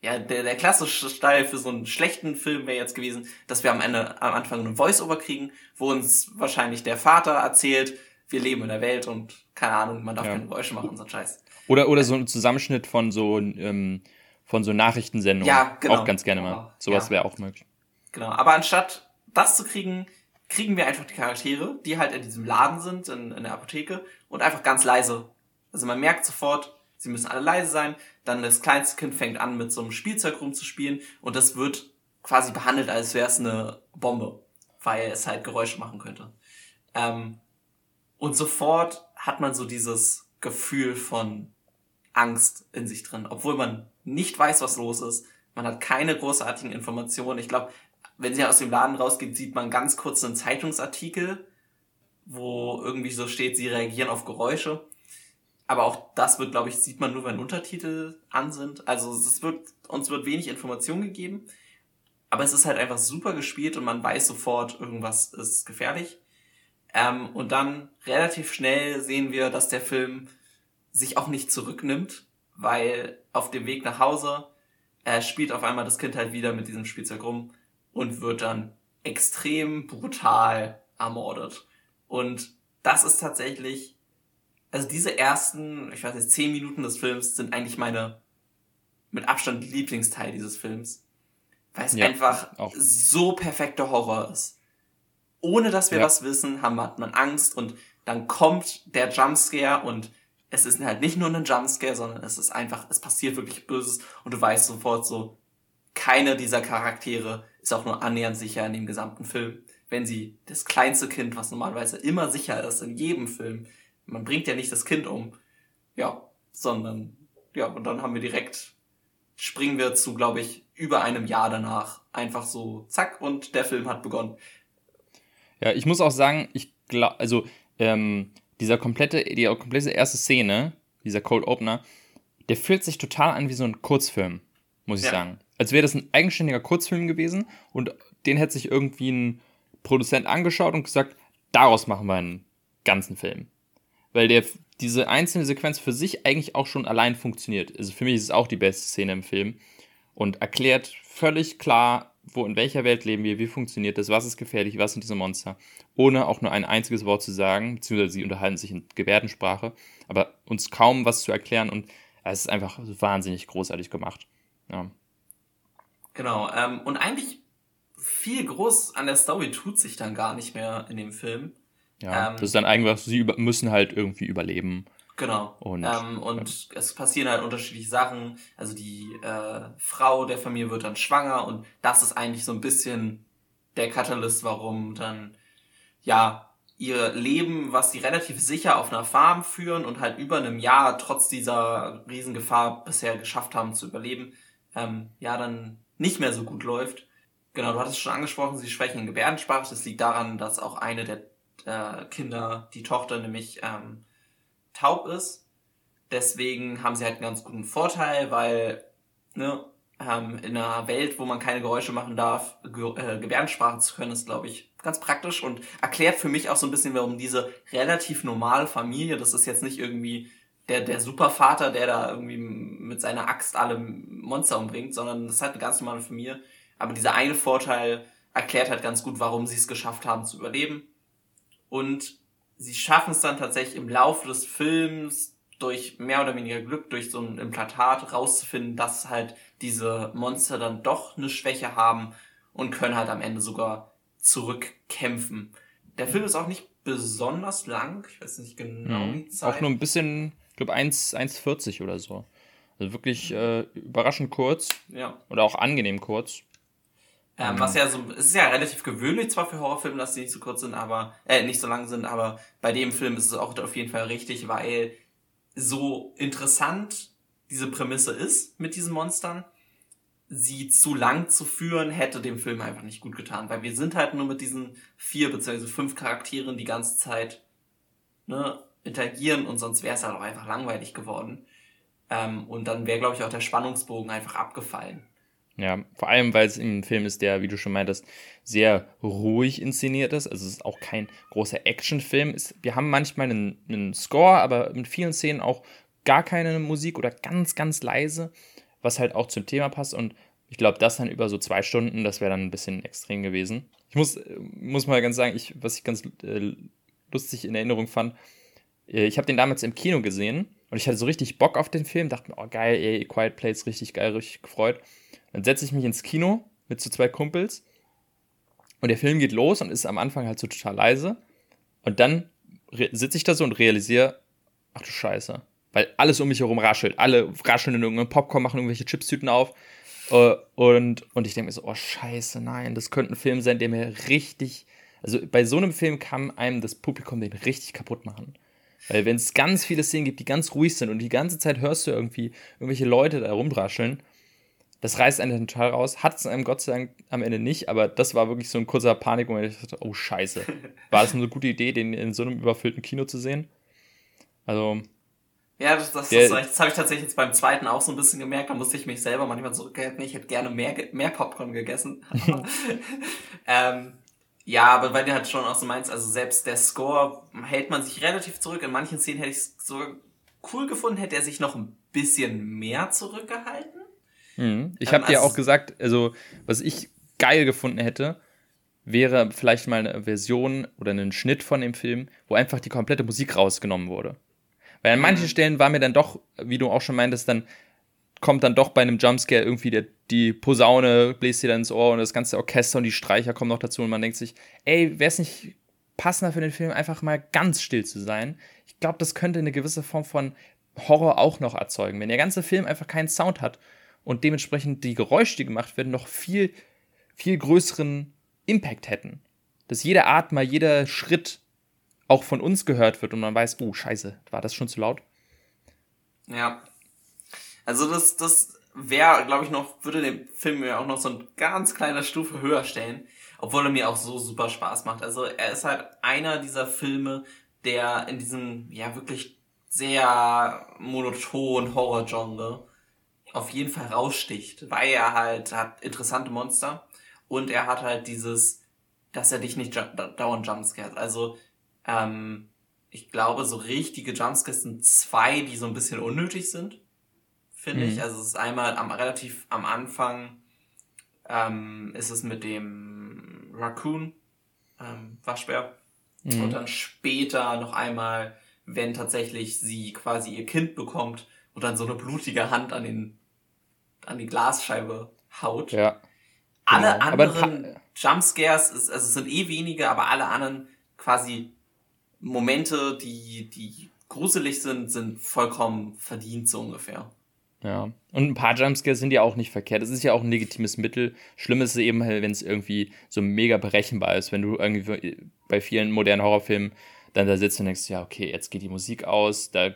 ja, der, der klassische Style für so einen schlechten Film wäre jetzt gewesen, dass wir am Ende, am Anfang einen Voice-Over kriegen, wo uns wahrscheinlich der Vater erzählt, wir leben in der Welt und keine Ahnung, man darf ja. keine Geräusche machen, so ein Scheiß. Oder, oder so ein Zusammenschnitt von so, ähm, von so Nachrichtensendungen. Ja, genau. Auch ganz gerne mal. Sowas ja. wäre auch möglich. Genau. Aber anstatt das zu kriegen, kriegen wir einfach die Charaktere, die halt in diesem Laden sind, in, in der Apotheke, und einfach ganz leise. Also man merkt sofort, sie müssen alle leise sein. Dann das kleinste Kind fängt an, mit so einem Spielzeug rumzuspielen und das wird quasi behandelt, als wäre es eine Bombe, weil es halt Geräusche machen könnte. Ähm, und sofort hat man so dieses Gefühl von Angst in sich drin, obwohl man nicht weiß, was los ist. Man hat keine großartigen Informationen. Ich glaube, wenn sie aus dem Laden rausgeht, sieht man ganz kurz einen Zeitungsartikel, wo irgendwie so steht, sie reagieren auf Geräusche. Aber auch das wird, glaube ich, sieht man nur, wenn Untertitel an sind. Also es wird, uns wird wenig Information gegeben. Aber es ist halt einfach super gespielt und man weiß sofort, irgendwas ist gefährlich. Ähm, und dann relativ schnell sehen wir, dass der Film sich auch nicht zurücknimmt, weil auf dem Weg nach Hause äh, spielt auf einmal das Kind halt wieder mit diesem Spielzeug rum und wird dann extrem brutal ermordet. Und das ist tatsächlich, also diese ersten, ich weiß nicht, zehn Minuten des Films sind eigentlich meine mit Abstand Lieblingsteil dieses Films. Weil es ja, einfach auch. so perfekter Horror ist. Ohne dass wir ja. was wissen, haben, hat man Angst und dann kommt der Jumpscare und es ist halt nicht nur ein Jumpscare, sondern es ist einfach, es passiert wirklich Böses und du weißt sofort so, keiner dieser Charaktere ist auch nur annähernd sicher in dem gesamten Film. Wenn sie das kleinste Kind, was normalerweise immer sicher ist in jedem Film, man bringt ja nicht das Kind um, ja, sondern, ja, und dann haben wir direkt, springen wir zu, glaube ich, über einem Jahr danach. Einfach so, zack, und der Film hat begonnen. Ja, ich muss auch sagen, ich glaube, also, ähm, dieser komplette, die komplette erste Szene, dieser Cold Opener, der fühlt sich total an wie so ein Kurzfilm, muss ich ja. sagen als wäre das ein eigenständiger Kurzfilm gewesen und den hätte sich irgendwie ein Produzent angeschaut und gesagt, daraus machen wir einen ganzen Film. Weil der, diese einzelne Sequenz für sich eigentlich auch schon allein funktioniert. Also für mich ist es auch die beste Szene im Film und erklärt völlig klar, wo in welcher Welt leben wir, wie funktioniert das, was ist gefährlich, was sind diese Monster, ohne auch nur ein einziges Wort zu sagen, beziehungsweise sie unterhalten sich in Gebärdensprache, aber uns kaum was zu erklären und es ist einfach wahnsinnig großartig gemacht. Ja. Genau. Ähm, und eigentlich viel groß an der Story tut sich dann gar nicht mehr in dem Film. Ja, ähm, das ist dann einfach, sie über, müssen halt irgendwie überleben. Genau. Und, ähm, und ja. es passieren halt unterschiedliche Sachen. Also die äh, Frau der Familie wird dann schwanger und das ist eigentlich so ein bisschen der Katalyst, warum dann ja ihr Leben, was sie relativ sicher auf einer Farm führen und halt über einem Jahr trotz dieser Riesengefahr bisher geschafft haben zu überleben, ähm, ja dann nicht mehr so gut läuft. Genau, du hattest schon angesprochen, sie sprechen in Gebärdensprache. Das liegt daran, dass auch eine der äh, Kinder, die Tochter, nämlich ähm, taub ist. Deswegen haben sie halt einen ganz guten Vorteil, weil ne, ähm, in einer Welt, wo man keine Geräusche machen darf, Ge äh, Gebärdensprache zu können, ist, glaube ich, ganz praktisch und erklärt für mich auch so ein bisschen, warum diese relativ normale Familie, das ist jetzt nicht irgendwie der, der Supervater, der da irgendwie mit seiner Axt alle Monster umbringt, sondern das ist halt eine ganz normale Familie. Aber dieser eine Vorteil erklärt halt ganz gut, warum sie es geschafft haben zu überleben. Und sie schaffen es dann tatsächlich im Laufe des Films durch mehr oder weniger Glück, durch so ein Implantat rauszufinden, dass halt diese Monster dann doch eine Schwäche haben und können halt am Ende sogar zurückkämpfen. Der Film ist auch nicht besonders lang, ich weiß nicht genau mhm. die Zeit. Auch nur ein bisschen, ich glaube 1,40 oder so. Also wirklich äh, überraschend kurz. Ja. Oder auch angenehm kurz. Ähm, was ja so, es ist ja relativ gewöhnlich zwar für Horrorfilme, dass die nicht so kurz sind, aber, äh, nicht so lang sind, aber bei dem Film ist es auch auf jeden Fall richtig, weil so interessant diese Prämisse ist mit diesen Monstern, sie zu lang zu führen, hätte dem Film einfach nicht gut getan, weil wir sind halt nur mit diesen vier beziehungsweise fünf Charakteren die ganze Zeit ne, interagieren und sonst wäre es halt auch einfach langweilig geworden. Ähm, und dann wäre, glaube ich, auch der Spannungsbogen einfach abgefallen. Ja, vor allem, weil es ein Film ist, der, wie du schon meintest, sehr ruhig inszeniert ist. Also es ist auch kein großer Actionfilm. Wir haben manchmal einen, einen Score, aber in vielen Szenen auch gar keine Musik oder ganz, ganz leise, was halt auch zum Thema passt. Und ich glaube, das dann über so zwei Stunden, das wäre dann ein bisschen extrem gewesen. Ich muss, muss mal ganz sagen, ich, was ich ganz äh, lustig in Erinnerung fand, äh, ich habe den damals im Kino gesehen und ich hatte so richtig Bock auf den Film, dachte mir, oh geil, ey, Quiet Place, richtig geil, richtig gefreut. Dann setze ich mich ins Kino mit so zwei Kumpels und der Film geht los und ist am Anfang halt so total leise. Und dann sitze ich da so und realisiere, ach du Scheiße. Weil alles um mich herum raschelt. Alle rascheln in irgendeinem Popcorn, machen irgendwelche Chipstüten auf. Äh, und, und ich denke mir so, oh Scheiße, nein, das könnte ein Film sein, der mir richtig. Also bei so einem Film kann einem das Publikum den richtig kaputt machen. Weil wenn es ganz viele Szenen gibt, die ganz ruhig sind und die ganze Zeit hörst du irgendwie irgendwelche Leute da rumrascheln, das reißt einen total raus. Hat es einem Gott sei Dank am Ende nicht, aber das war wirklich so ein kurzer Panik, wo ich dachte, oh Scheiße. War das eine gute Idee, den in so einem überfüllten Kino zu sehen? Also. Ja, das, das, das, das habe ich tatsächlich jetzt beim zweiten auch so ein bisschen gemerkt. Da musste ich mich selber manchmal zurückhalten. Ich hätte gerne mehr, mehr Popcorn gegessen. ähm, ja, aber weil du halt schon auch so meinst, also selbst der Score hält man sich relativ zurück. In manchen Szenen hätte ich es so cool gefunden, hätte er sich noch ein bisschen mehr zurückgehalten. Mhm. Ich habe ähm, dir also auch gesagt, also was ich geil gefunden hätte, wäre vielleicht mal eine Version oder einen Schnitt von dem Film, wo einfach die komplette Musik rausgenommen wurde. Weil an mhm. manchen Stellen war mir dann doch, wie du auch schon meintest, dann kommt dann doch bei einem Jumpscare irgendwie der, die Posaune bläst dir dann ins Ohr und das ganze Orchester und die Streicher kommen noch dazu und man denkt sich, ey, wäre es nicht passender für den Film, einfach mal ganz still zu sein? Ich glaube, das könnte eine gewisse Form von Horror auch noch erzeugen. Wenn der ganze Film einfach keinen Sound hat und dementsprechend die Geräusche, die gemacht werden, noch viel, viel größeren Impact hätten. Dass jeder Atmer, jeder Schritt auch von uns gehört wird und man weiß, oh, scheiße, war das schon zu laut? Ja. Also das, das wäre, glaube ich, noch, würde den Film ja auch noch so ein ganz kleiner Stufe höher stellen, obwohl er mir auch so super Spaß macht. Also er ist halt einer dieser Filme, der in diesem, ja, wirklich sehr monoton Horror-Genre auf jeden Fall raussticht, weil er halt hat interessante Monster und er hat halt dieses, dass er dich nicht dauernd jumpscares. Also, ähm, ich glaube, so richtige Jumpscares sind zwei, die so ein bisschen unnötig sind, finde mhm. ich. Also es ist einmal am, relativ am Anfang ähm, ist es mit dem Raccoon, ähm, Waschbär. Mhm. Und dann später noch einmal, wenn tatsächlich sie quasi ihr Kind bekommt und dann so eine blutige Hand an den an die Glasscheibe haut. Ja. Alle genau. anderen Jumpscares, ist, also es sind eh wenige, aber alle anderen quasi Momente, die, die gruselig sind, sind vollkommen verdient, so ungefähr. Ja, und ein paar Jumpscares sind ja auch nicht verkehrt. Es ist ja auch ein legitimes Mittel. Schlimm ist es eben, wenn es irgendwie so mega berechenbar ist, wenn du irgendwie bei vielen modernen Horrorfilmen dann da sitzt und denkst, ja, okay, jetzt geht die Musik aus, da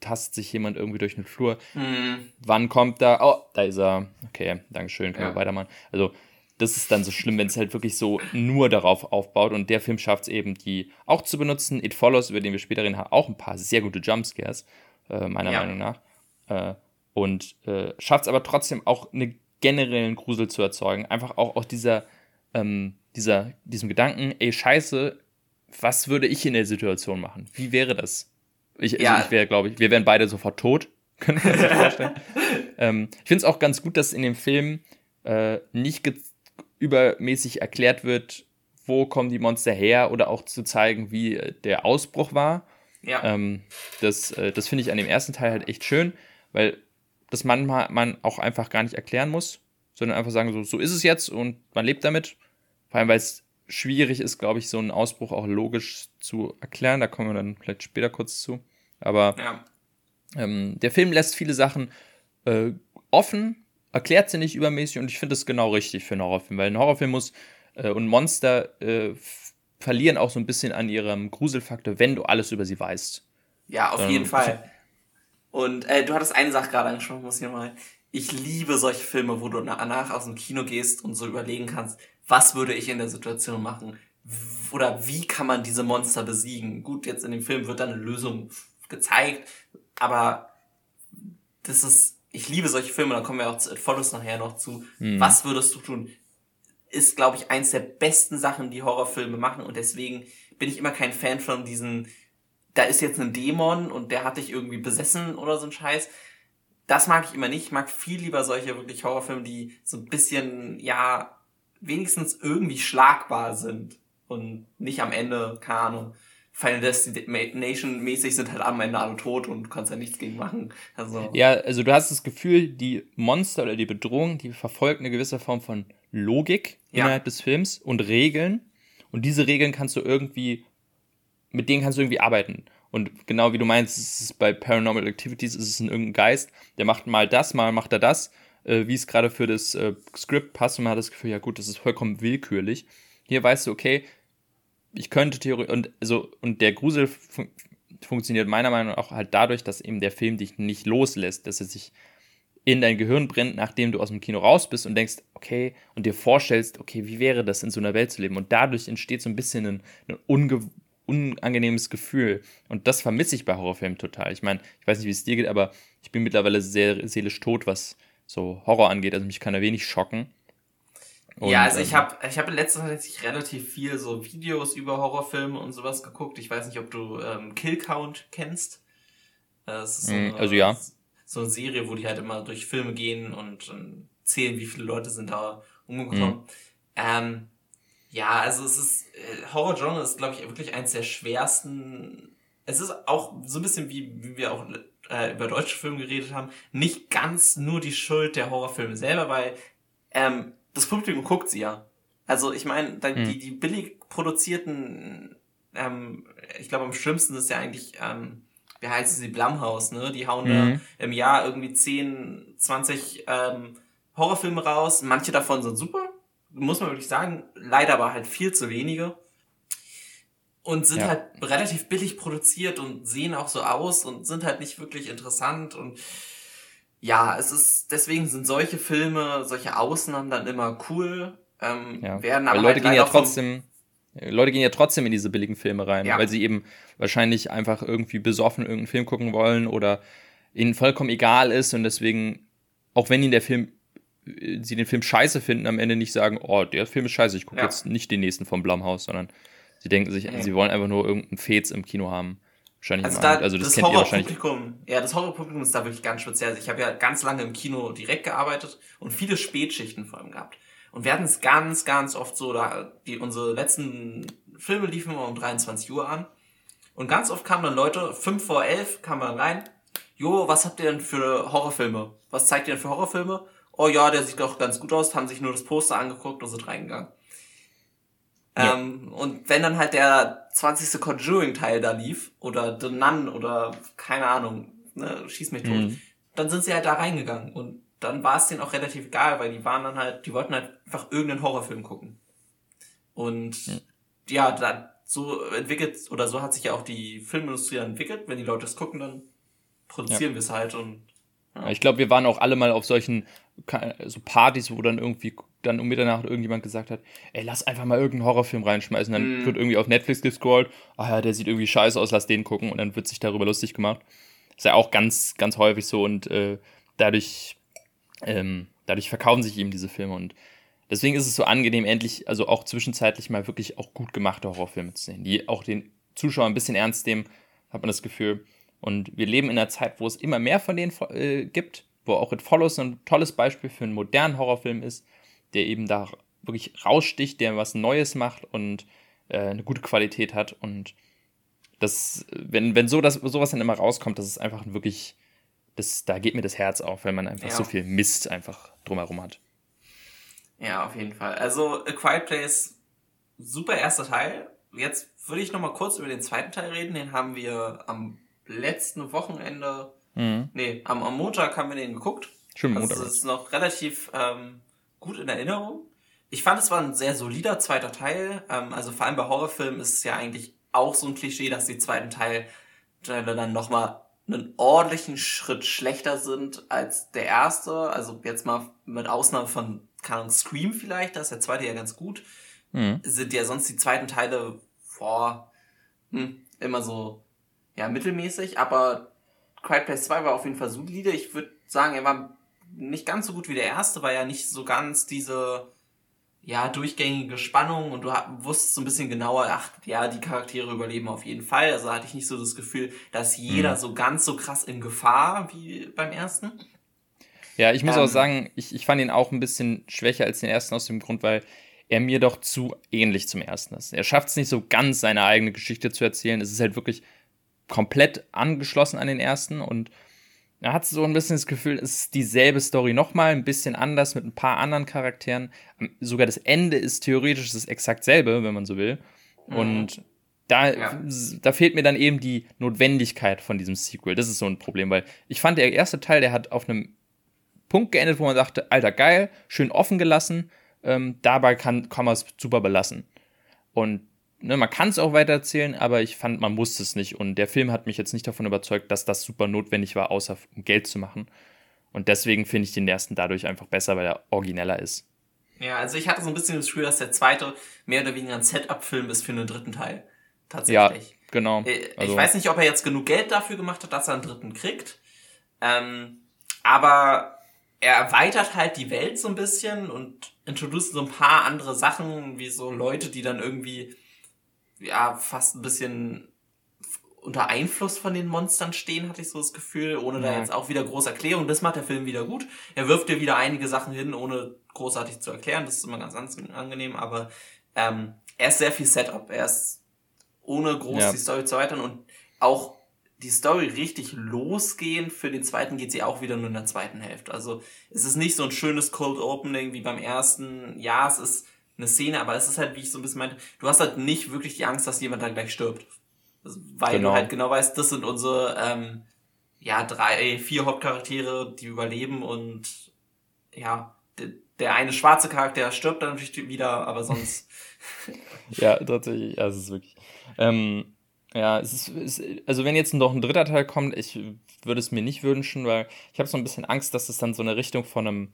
tastet sich jemand irgendwie durch den Flur. Mhm. Wann kommt da? Oh, da ist er. Okay, Dankeschön, können ja. wir weitermachen. Also, das ist dann so schlimm, wenn es halt wirklich so nur darauf aufbaut. Und der Film schafft es eben, die auch zu benutzen. It Follows, über den wir später reden, hat auch ein paar sehr gute Jumpscares. äh, meiner ja. Meinung nach. Äh, und äh, schafft es aber trotzdem auch einen generellen Grusel zu erzeugen. Einfach auch aus dieser, ähm, dieser, diesem Gedanken, ey, scheiße, was würde ich in der Situation machen? Wie wäre das? Ich, also ja. ich wäre, glaube ich, wir wären beide sofort tot, können wir uns vorstellen. ähm, ich finde es auch ganz gut, dass in dem Film äh, nicht übermäßig erklärt wird, wo kommen die Monster her oder auch zu zeigen, wie äh, der Ausbruch war. Ja. Ähm, das äh, das finde ich an dem ersten Teil halt echt schön, weil das manchmal man auch einfach gar nicht erklären muss, sondern einfach sagen, so, so ist es jetzt und man lebt damit. Vor allem, weil es schwierig ist, glaube ich, so einen Ausbruch auch logisch zu erklären. Da kommen wir dann vielleicht später kurz zu. Aber ja. ähm, der Film lässt viele Sachen äh, offen, erklärt sie nicht übermäßig und ich finde das genau richtig für einen Horrorfilm, weil ein Horrorfilm muss äh, und Monster äh, verlieren auch so ein bisschen an ihrem Gruselfaktor, wenn du alles über sie weißt. Ja, auf ähm, jeden Fall. Und äh, du hattest eine Sache gerade angesprochen, muss ich nochmal. Ich liebe solche Filme, wo du danach aus dem Kino gehst und so überlegen kannst, was würde ich in der Situation machen? Oder wie kann man diese Monster besiegen? Gut, jetzt in dem Film wird dann eine Lösung gezeigt, aber das ist, ich liebe solche Filme, da kommen wir auch zu It Follows nachher noch zu. Mhm. Was würdest du tun? Ist, glaube ich, eins der besten Sachen, die Horrorfilme machen und deswegen bin ich immer kein Fan von diesen, da ist jetzt ein Dämon und der hat dich irgendwie besessen oder so ein Scheiß. Das mag ich immer nicht. Ich mag viel lieber solche wirklich Horrorfilme, die so ein bisschen, ja, wenigstens irgendwie schlagbar sind und nicht am Ende, keine Ahnung, Final Destination mäßig sind halt am Ende alle tot und kannst ja nichts gegen machen. Also ja, also du hast das Gefühl, die Monster oder die Bedrohung, die verfolgt eine gewisse Form von Logik ja. innerhalb des Films und Regeln. Und diese Regeln kannst du irgendwie, mit denen kannst du irgendwie arbeiten. Und genau wie du meinst, ist es bei Paranormal Activities ist es ein irgendein Geist, der macht mal das, mal macht er das äh, wie es gerade für das äh, Skript passt und man hat das Gefühl, ja gut, das ist vollkommen willkürlich. Hier weißt du, okay, ich könnte Theorie und so und der Grusel fun funktioniert meiner Meinung nach auch halt dadurch, dass eben der Film dich nicht loslässt, dass er sich in dein Gehirn brennt, nachdem du aus dem Kino raus bist und denkst, okay, und dir vorstellst, okay, wie wäre das, in so einer Welt zu leben? Und dadurch entsteht so ein bisschen ein, ein unangenehmes Gefühl. Und das vermisse ich bei Horrorfilmen total. Ich meine, ich weiß nicht, wie es dir geht, aber ich bin mittlerweile sehr seelisch tot, was so Horror angeht. Also mich kann er wenig schocken. Und, ja, also ich habe ich hab in letzter Zeit relativ viel so Videos über Horrorfilme und sowas geguckt. Ich weiß nicht, ob du ähm, Kill Count kennst. Das ist so mhm, eine, also ja. So eine Serie, wo die halt immer durch Filme gehen und, und zählen, wie viele Leute sind da umgekommen. Mhm. Ähm, ja, also es ist, äh, Horror-Genre ist, glaube ich, wirklich eins der schwersten. Es ist auch so ein bisschen wie, wie wir auch äh, über deutsche Filme geredet haben, nicht ganz nur die Schuld der Horrorfilme selber, weil ähm, das Publikum guckt sie ja. Also ich meine, mhm. die, die billig produzierten, ähm, ich glaube am schlimmsten ist ja eigentlich, ähm, wie heißt sie, Blumhouse, ne? Die hauen mhm. da im Jahr irgendwie 10, 20 ähm, Horrorfilme raus. Manche davon sind super, muss man wirklich sagen. Leider aber halt viel zu wenige und sind ja. halt relativ billig produziert und sehen auch so aus und sind halt nicht wirklich interessant und ja, es ist, deswegen sind solche Filme, solche Ausnahmen dann immer cool, ähm, ja. werden aber weil Leute halt gehen ja trotzdem, Leute gehen ja trotzdem in diese billigen Filme rein, ja. weil sie eben wahrscheinlich einfach irgendwie besoffen irgendeinen Film gucken wollen oder ihnen vollkommen egal ist und deswegen, auch wenn ihnen der Film sie den Film scheiße finden, am Ende nicht sagen, oh, der Film ist scheiße, ich gucke ja. jetzt nicht den nächsten vom Blumhaus, sondern Sie denken sich, mhm. sie wollen einfach nur irgendeinen Fez im Kino haben. Wahrscheinlich also, da, also das, das kennt ihr wahrscheinlich. Ja, das Horrorpublikum ist da wirklich ganz speziell. Also ich habe ja ganz lange im Kino direkt gearbeitet und viele Spätschichten vor allem gehabt. Und wir hatten es ganz, ganz oft so, da die unsere letzten Filme liefen um 23 Uhr an. Und ganz oft kamen dann Leute, fünf vor elf kamen dann rein. Jo, was habt ihr denn für Horrorfilme? Was zeigt ihr denn für Horrorfilme? Oh ja, der sieht doch ganz gut aus, haben sich nur das Poster angeguckt und sind reingegangen. Ja. Ähm, und wenn dann halt der 20. Conjuring-Teil da lief, oder The Nun, oder keine Ahnung, ne, schieß mich tot, mhm. dann sind sie halt da reingegangen. Und dann war es denen auch relativ egal, weil die waren dann halt, die wollten halt einfach irgendeinen Horrorfilm gucken. Und mhm. ja, dann so entwickelt, oder so hat sich ja auch die Filmindustrie entwickelt. Wenn die Leute es gucken, dann produzieren ja. wir es halt und ja. Ich glaube, wir waren auch alle mal auf solchen so Partys, wo dann irgendwie dann um Mitternacht irgendjemand gesagt hat, ey, lass einfach mal irgendeinen Horrorfilm reinschmeißen. Dann mm. wird irgendwie auf Netflix gescrollt, ah ja, der sieht irgendwie scheiße aus, lass den gucken und dann wird sich darüber lustig gemacht. ist ja auch ganz, ganz häufig so und äh, dadurch, ähm, dadurch verkaufen sich eben diese Filme und deswegen ist es so angenehm, endlich, also auch zwischenzeitlich mal wirklich auch gut gemachte Horrorfilme zu sehen, die auch den Zuschauer ein bisschen ernst nehmen, hat man das Gefühl. Und wir leben in einer Zeit, wo es immer mehr von denen äh, gibt, wo auch It Follows ein tolles Beispiel für einen modernen Horrorfilm ist, der eben da wirklich raussticht, der was Neues macht und äh, eine gute Qualität hat. Und das, wenn, wenn so das, sowas dann immer rauskommt, das ist einfach wirklich, das, da geht mir das Herz auf, wenn man einfach ja. so viel Mist einfach drumherum hat. Ja, auf jeden Fall. Also A Quiet Place, super erster Teil. Jetzt würde ich noch mal kurz über den zweiten Teil reden. Den haben wir am letzten Wochenende, mhm. nee, am, am Montag haben wir den geguckt. Schön also Montag. Das ist noch relativ ähm, gut in Erinnerung. Ich fand, es war ein sehr solider zweiter Teil. Ähm, also vor allem bei Horrorfilmen ist es ja eigentlich auch so ein Klischee, dass die zweiten Teil Teile dann nochmal einen ordentlichen Schritt schlechter sind als der erste. Also jetzt mal mit Ausnahme von, keine Ahnung, Scream vielleicht, da ist der zweite ja ganz gut. Mhm. Sind ja sonst die zweiten Teile vor hm, immer so ja mittelmäßig, aber Quiet Place 2 war auf jeden Fall solide. Ich würde sagen, er war nicht ganz so gut wie der erste, weil ja nicht so ganz diese ja, durchgängige Spannung und du wusstest so ein bisschen genauer, ach ja, die Charaktere überleben auf jeden Fall. Also hatte ich nicht so das Gefühl, dass jeder mhm. so ganz so krass in Gefahr wie beim ersten. Ja, ich muss ähm, auch sagen, ich, ich fand ihn auch ein bisschen schwächer als den ersten aus dem Grund, weil er mir doch zu ähnlich zum ersten ist. Er schafft es nicht so ganz, seine eigene Geschichte zu erzählen. Es ist halt wirklich komplett angeschlossen an den ersten und er hat so ein bisschen das Gefühl, es ist dieselbe Story nochmal, ein bisschen anders mit ein paar anderen Charakteren. Sogar das Ende ist theoretisch das exakt selbe, wenn man so will. Mhm. Und da, ja. da fehlt mir dann eben die Notwendigkeit von diesem Sequel. Das ist so ein Problem, weil ich fand, der erste Teil, der hat auf einem Punkt geendet, wo man sagte, alter, geil, schön offen gelassen, ähm, dabei kann, kann man es super belassen. Und ne, man kann es auch weitererzählen, aber ich fand, man musste es nicht. Und der Film hat mich jetzt nicht davon überzeugt, dass das super notwendig war, außer um Geld zu machen. Und deswegen finde ich den ersten dadurch einfach besser, weil er origineller ist. Ja, also ich hatte so ein bisschen das Gefühl, dass der zweite mehr oder weniger ein Setup-Film ist für einen dritten Teil. Tatsächlich. Ja, genau. Äh, also. Ich weiß nicht, ob er jetzt genug Geld dafür gemacht hat, dass er einen dritten kriegt. Ähm, aber er erweitert halt die Welt so ein bisschen und introduziert so ein paar andere Sachen, wie so Leute, die dann irgendwie ja, fast ein bisschen unter Einfluss von den Monstern stehen, hatte ich so das Gefühl, ohne ja. da jetzt auch wieder große Erklärung. Das macht der Film wieder gut. Er wirft dir wieder einige Sachen hin, ohne großartig zu erklären. Das ist immer ganz angenehm, aber ähm, er ist sehr viel Setup. Er ist ohne groß ja. die Story zu erweitern und auch die Story richtig losgehen. Für den zweiten geht sie auch wieder nur in der zweiten Hälfte. Also es ist nicht so ein schönes Cold Opening wie beim ersten. Ja, es ist eine Szene, aber es ist halt, wie ich so ein bisschen meinte, du hast halt nicht wirklich die Angst, dass jemand dann gleich stirbt. Also, weil genau. du halt genau weißt, das sind unsere, ähm, ja, drei, vier Hauptcharaktere, die überleben und ja, der, der eine schwarze Charakter stirbt dann natürlich wieder, aber sonst. ja, tatsächlich, ja, es ist wirklich. Ähm, ja, es ist, es, also wenn jetzt noch ein dritter Teil kommt, ich würde es mir nicht wünschen, weil ich habe so ein bisschen Angst, dass es dann so eine Richtung von einem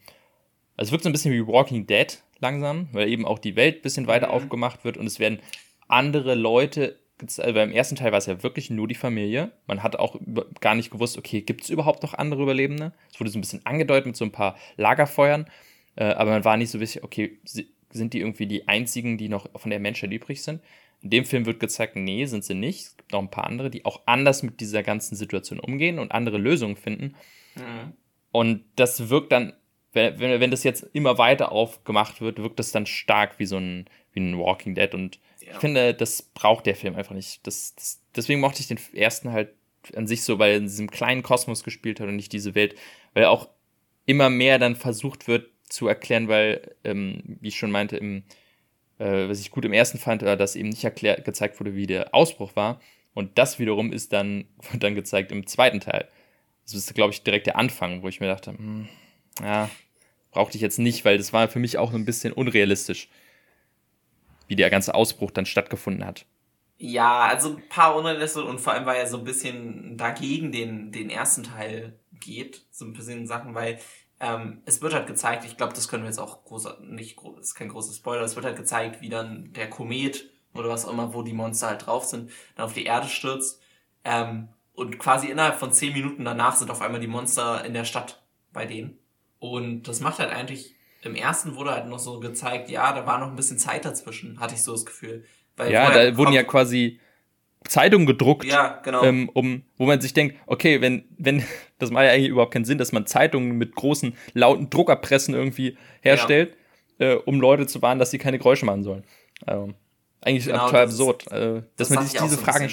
also es wirkt so ein bisschen wie Walking Dead langsam, weil eben auch die Welt ein bisschen weiter mhm. aufgemacht wird und es werden andere Leute, also beim ersten Teil war es ja wirklich nur die Familie. Man hat auch gar nicht gewusst, okay, gibt es überhaupt noch andere Überlebende? Es wurde so ein bisschen angedeutet mit so ein paar Lagerfeuern, äh, aber man war nicht so wichtig, okay, sind die irgendwie die einzigen, die noch von der Menschheit übrig sind? In dem Film wird gezeigt, nee, sind sie nicht. Es gibt noch ein paar andere, die auch anders mit dieser ganzen Situation umgehen und andere Lösungen finden. Mhm. Und das wirkt dann wenn, wenn, wenn das jetzt immer weiter aufgemacht wird, wirkt das dann stark wie so ein, wie ein Walking Dead. Und ja. ich finde, das braucht der Film einfach nicht. Das, das, deswegen mochte ich den ersten halt an sich so, weil er in diesem kleinen Kosmos gespielt hat und nicht diese Welt, weil auch immer mehr dann versucht wird zu erklären, weil, ähm, wie ich schon meinte, im, äh, was ich gut im ersten fand, war, dass eben nicht erklärt, gezeigt wurde, wie der Ausbruch war. Und das wiederum ist dann, wird dann gezeigt im zweiten Teil. Das ist, glaube ich, direkt der Anfang, wo ich mir dachte, hm, ja, brauchte ich jetzt nicht, weil das war für mich auch ein bisschen unrealistisch, wie der ganze Ausbruch dann stattgefunden hat. Ja, also ein paar unrealistisch und vor allem, weil er so ein bisschen dagegen den, den ersten Teil geht, so ein bisschen Sachen, weil ähm, es wird halt gezeigt, ich glaube, das können wir jetzt auch groß, nicht, groß, ist kein großer Spoiler, es wird halt gezeigt, wie dann der Komet oder was auch immer, wo die Monster halt drauf sind, dann auf die Erde stürzt. Ähm, Und quasi innerhalb von zehn Minuten danach sind auf einmal die Monster in der Stadt bei denen. Und das macht halt eigentlich, im ersten wurde halt noch so gezeigt, ja, da war noch ein bisschen Zeit dazwischen, hatte ich so das Gefühl. Weil ja, da wurden ja quasi Zeitungen gedruckt, ja, genau. ähm, um, wo man sich denkt, okay, wenn, wenn, das macht ja eigentlich überhaupt keinen Sinn, dass man Zeitungen mit großen, lauten Druckerpressen irgendwie herstellt, ja. äh, um Leute zu warnen, dass sie keine Geräusche machen sollen. Ähm, eigentlich genau, total absurd, äh, dass das man sich diese so Fragen, ja,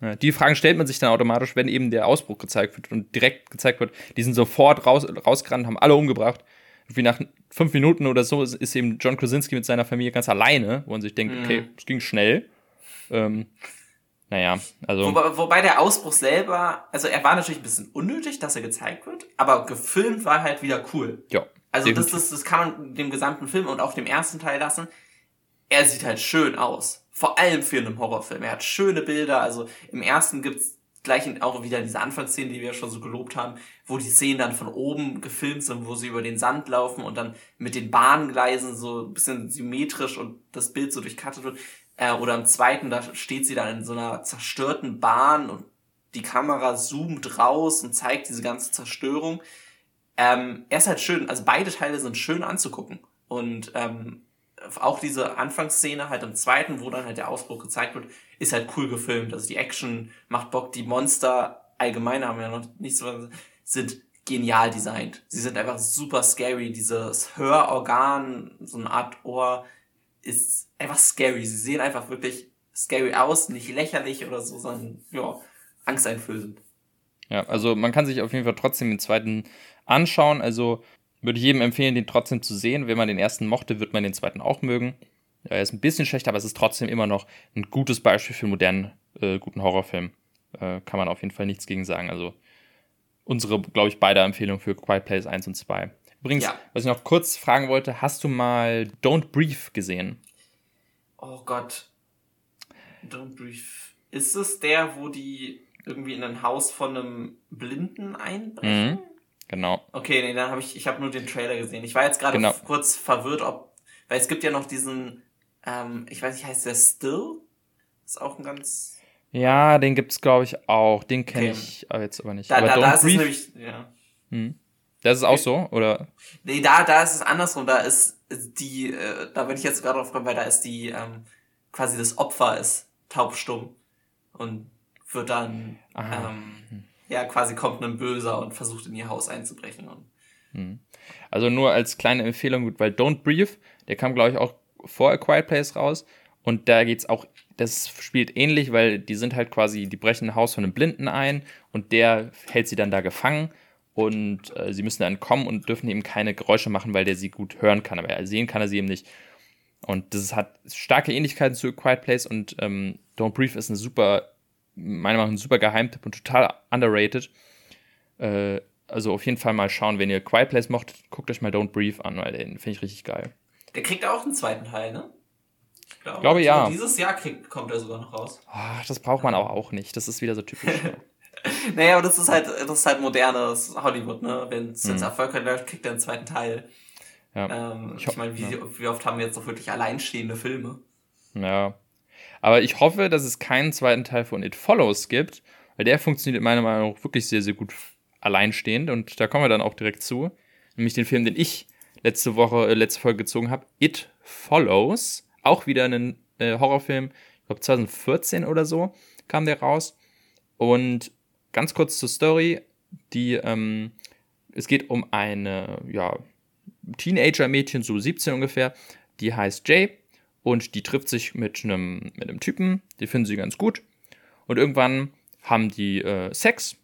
die Fragen stellt man sich dann automatisch, wenn eben der Ausbruch gezeigt wird und direkt gezeigt wird, die sind sofort raus, rausgerannt, haben alle umgebracht. Wie nach fünf Minuten oder so ist, ist eben John Krasinski mit seiner Familie ganz alleine, wo man sich denkt, mhm. okay, es ging schnell. Ähm, naja, also. Wobei, wobei der Ausbruch selber, also er war natürlich ein bisschen unnötig, dass er gezeigt wird, aber gefilmt war halt wieder cool. Ja. Also das, das, das kann man dem gesamten Film und auch dem ersten Teil lassen. Er sieht halt schön aus. Vor allem für einen Horrorfilm. Er hat schöne Bilder. Also im ersten gibt's gleich auch wieder diese Anfangsszenen, die wir schon so gelobt haben, wo die Szenen dann von oben gefilmt sind, wo sie über den Sand laufen und dann mit den Bahngleisen so ein bisschen symmetrisch und das Bild so durchkattet wird. Äh, oder im zweiten, da steht sie dann in so einer zerstörten Bahn und die Kamera zoomt raus und zeigt diese ganze Zerstörung. Ähm, er ist halt schön, also beide Teile sind schön anzugucken. Und ähm, auch diese Anfangsszene halt im zweiten, wo dann halt der Ausbruch gezeigt wird, ist halt cool gefilmt. Also die Action macht Bock, die Monster allgemein haben ja noch nicht so, sind genial designt. Sie sind einfach super scary. Dieses Hörorgan, so eine Art Ohr, ist einfach scary. Sie sehen einfach wirklich scary aus, nicht lächerlich oder so, sondern ja, angsteinflößend. Ja, also man kann sich auf jeden Fall trotzdem den zweiten anschauen. Also würde ich jedem empfehlen, den trotzdem zu sehen. Wenn man den ersten mochte, wird man den zweiten auch mögen. Er ist ein bisschen schlecht, aber es ist trotzdem immer noch ein gutes Beispiel für einen modernen, äh, guten Horrorfilm. Äh, kann man auf jeden Fall nichts gegen sagen. Also unsere, glaube ich, beide Empfehlungen für Quiet Place 1 und 2. Übrigens, ja. was ich noch kurz fragen wollte, hast du mal Don't Breathe gesehen? Oh Gott. Don't Breathe. Ist es der, wo die irgendwie in ein Haus von einem Blinden einbrechen? Mhm. Genau. Okay, nee, dann habe ich, ich habe nur den Trailer gesehen. Ich war jetzt gerade genau. kurz verwirrt, ob, weil es gibt ja noch diesen, ähm, ich weiß nicht, heißt der Still? Ist auch ein ganz. Ja, den gibt's glaube ich auch. Den kenne okay. ich jetzt aber nicht. Da, aber da, da ist es nämlich, ja. Hm. Das ist auch so, oder? Nee, da, da ist es andersrum. Da ist die, äh, da bin ich jetzt gerade drauf gekommen, weil da ist die, ähm, quasi das Opfer ist taubstumm und wird dann, ähm, ja, quasi kommt ein Böser und versucht in ihr Haus einzubrechen. Und hm. also nur als kleine Empfehlung, weil Don't Breathe, der kam, glaube ich, auch vor A Quiet Place raus. Und da geht's auch, das spielt ähnlich, weil die sind halt quasi, die brechen ein Haus von einem Blinden ein und der hält sie dann da gefangen und äh, sie müssen dann kommen und dürfen eben keine Geräusche machen, weil der sie gut hören kann, aber sehen kann er sie eben nicht. Und das hat starke Ähnlichkeiten zu A Quiet Place und ähm, Don't Breathe ist eine super meiner Meinung nach ein super Geheimtipp und total underrated. Äh, also auf jeden Fall mal schauen, wenn ihr Quiet Place mochtet, guckt euch mal Don't Breathe an, weil den finde ich richtig geil. Der kriegt auch einen zweiten Teil, ne? Ich glaube, glaube ja. Dieses Jahr kriegt, kommt er sogar noch raus. Ach, das braucht man aber auch nicht. Das ist wieder so typisch. naja, aber das ist halt, das ist halt modernes Hollywood, ne? Wenn es jetzt mhm. erfolgreich läuft, kriegt er einen zweiten Teil. Ja. Ähm, ich, ich meine, wie, ja. wie oft haben wir jetzt noch wirklich alleinstehende Filme? Ja, aber ich hoffe, dass es keinen zweiten Teil von It Follows gibt, weil der funktioniert meiner Meinung nach wirklich sehr, sehr gut alleinstehend. Und da kommen wir dann auch direkt zu. Nämlich den Film, den ich letzte Woche, äh, letzte Folge gezogen habe. It Follows. Auch wieder ein äh, Horrorfilm. Ich glaube 2014 oder so kam der raus. Und ganz kurz zur Story. Die, ähm, es geht um eine, ja, Teenager-Mädchen, so 17 ungefähr. Die heißt Jay und die trifft sich mit einem, mit einem Typen, die finden sie ganz gut. Und irgendwann haben die äh, Sex.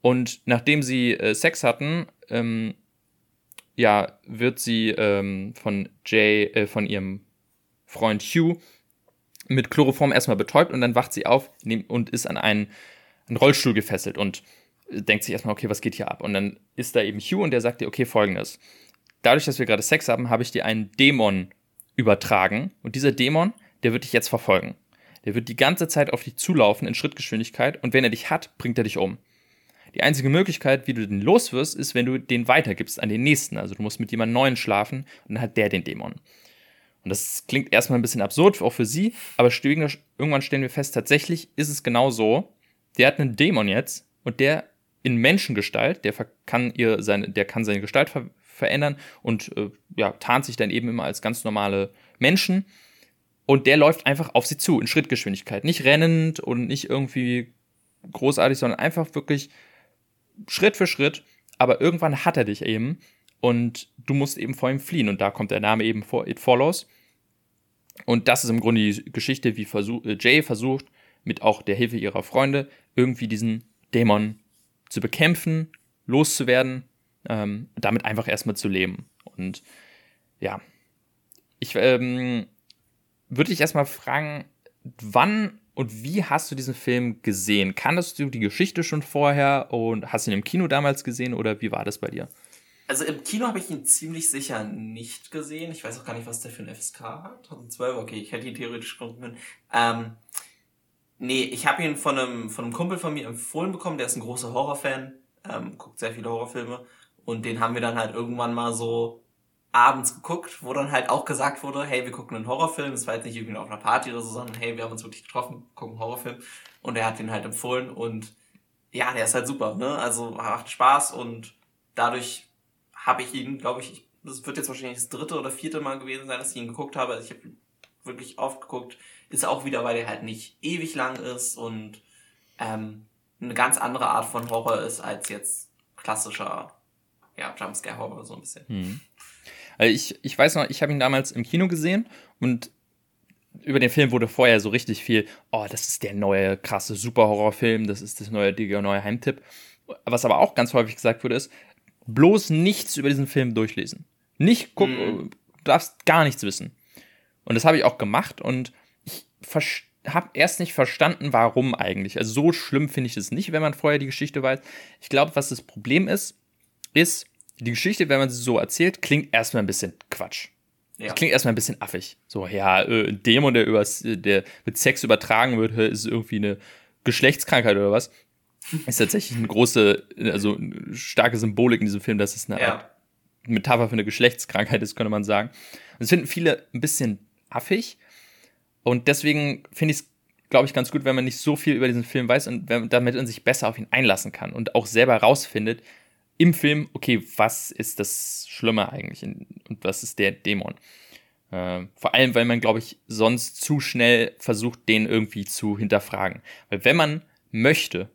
Und nachdem sie äh, Sex hatten, ähm, ja, wird sie ähm, von Jay, äh, von ihrem Freund Hugh mit Chloroform erstmal betäubt und dann wacht sie auf und ist an einen, einen Rollstuhl gefesselt und denkt sich erstmal, okay, was geht hier ab? Und dann ist da eben Hugh und der sagt ihr, okay, folgendes. Dadurch, dass wir gerade Sex haben, habe ich dir einen Dämon übertragen. Und dieser Dämon, der wird dich jetzt verfolgen. Der wird die ganze Zeit auf dich zulaufen in Schrittgeschwindigkeit und wenn er dich hat, bringt er dich um. Die einzige Möglichkeit, wie du den los wirst, ist, wenn du den weitergibst an den nächsten. Also du musst mit jemandem Neuen schlafen und dann hat der den Dämon. Und das klingt erstmal ein bisschen absurd, auch für sie, aber irgendwann stellen wir fest, tatsächlich ist es genau so. der hat einen Dämon jetzt und der in Menschengestalt, der kann ihr seine, der kann seine Gestalt ver verändern und äh, ja, tarnt sich dann eben immer als ganz normale Menschen. Und der läuft einfach auf sie zu, in Schrittgeschwindigkeit. Nicht rennend und nicht irgendwie großartig, sondern einfach wirklich Schritt für Schritt. Aber irgendwann hat er dich eben und du musst eben vor ihm fliehen. Und da kommt der Name eben vor, It Follows. Und das ist im Grunde die Geschichte, wie versuch, äh, Jay versucht, mit auch der Hilfe ihrer Freunde, irgendwie diesen Dämon zu bekämpfen, loszuwerden, ähm, damit einfach erstmal zu leben. Und ja, ich ähm, würde dich erstmal fragen, wann und wie hast du diesen Film gesehen? Kanntest du die Geschichte schon vorher und hast ihn im Kino damals gesehen oder wie war das bei dir? Also im Kino habe ich ihn ziemlich sicher nicht gesehen. Ich weiß auch gar nicht, was der für ein FSK hat. 2012, okay, ich hätte ihn theoretisch gucken können. Ähm, nee, ich habe ihn von einem, von einem Kumpel von mir empfohlen bekommen, der ist ein großer Horrorfan, ähm, guckt sehr viele Horrorfilme. Und den haben wir dann halt irgendwann mal so abends geguckt, wo dann halt auch gesagt wurde, hey, wir gucken einen Horrorfilm. Es war jetzt nicht irgendwie auf einer Party oder so, sondern hey, wir haben uns wirklich getroffen, gucken einen Horrorfilm. Und er hat den halt empfohlen und ja, der ist halt super, ne? Also macht Spaß und dadurch habe ich ihn, glaube ich, das wird jetzt wahrscheinlich das dritte oder vierte Mal gewesen sein, dass ich ihn geguckt habe. Also ich habe wirklich oft geguckt. Ist auch wieder, weil der halt nicht ewig lang ist und ähm, eine ganz andere Art von Horror ist als jetzt klassischer ja, Jumpscare-Horror so ein bisschen. Hm. Also ich, ich weiß noch, ich habe ihn damals im Kino gesehen und über den Film wurde vorher so richtig viel, oh, das ist der neue krasse Super-Horror-Film, das ist das neue, der neue Heimtipp. Was aber auch ganz häufig gesagt wurde, ist, bloß nichts über diesen Film durchlesen. Nicht gucken, mhm. du darfst gar nichts wissen. Und das habe ich auch gemacht und ich habe erst nicht verstanden, warum eigentlich. Also so schlimm finde ich es nicht, wenn man vorher die Geschichte weiß. Ich glaube, was das Problem ist, ist, die Geschichte, wenn man sie so erzählt, klingt erstmal ein bisschen Quatsch. Ja. klingt erstmal ein bisschen affig. So, ja, äh, ein Dämon, der, übers, der mit Sex übertragen wird, ist irgendwie eine Geschlechtskrankheit oder was ist tatsächlich eine große, also eine starke Symbolik in diesem Film, dass es eine ja. Art Metapher für eine Geschlechtskrankheit ist, könnte man sagen. Und das finden viele ein bisschen affig. Und deswegen finde ich es, glaube ich, ganz gut, wenn man nicht so viel über diesen Film weiß und wenn, damit man sich besser auf ihn einlassen kann und auch selber rausfindet im Film, okay, was ist das Schlimme eigentlich und was ist der Dämon? Äh, vor allem, weil man, glaube ich, sonst zu schnell versucht, den irgendwie zu hinterfragen. Weil wenn man möchte,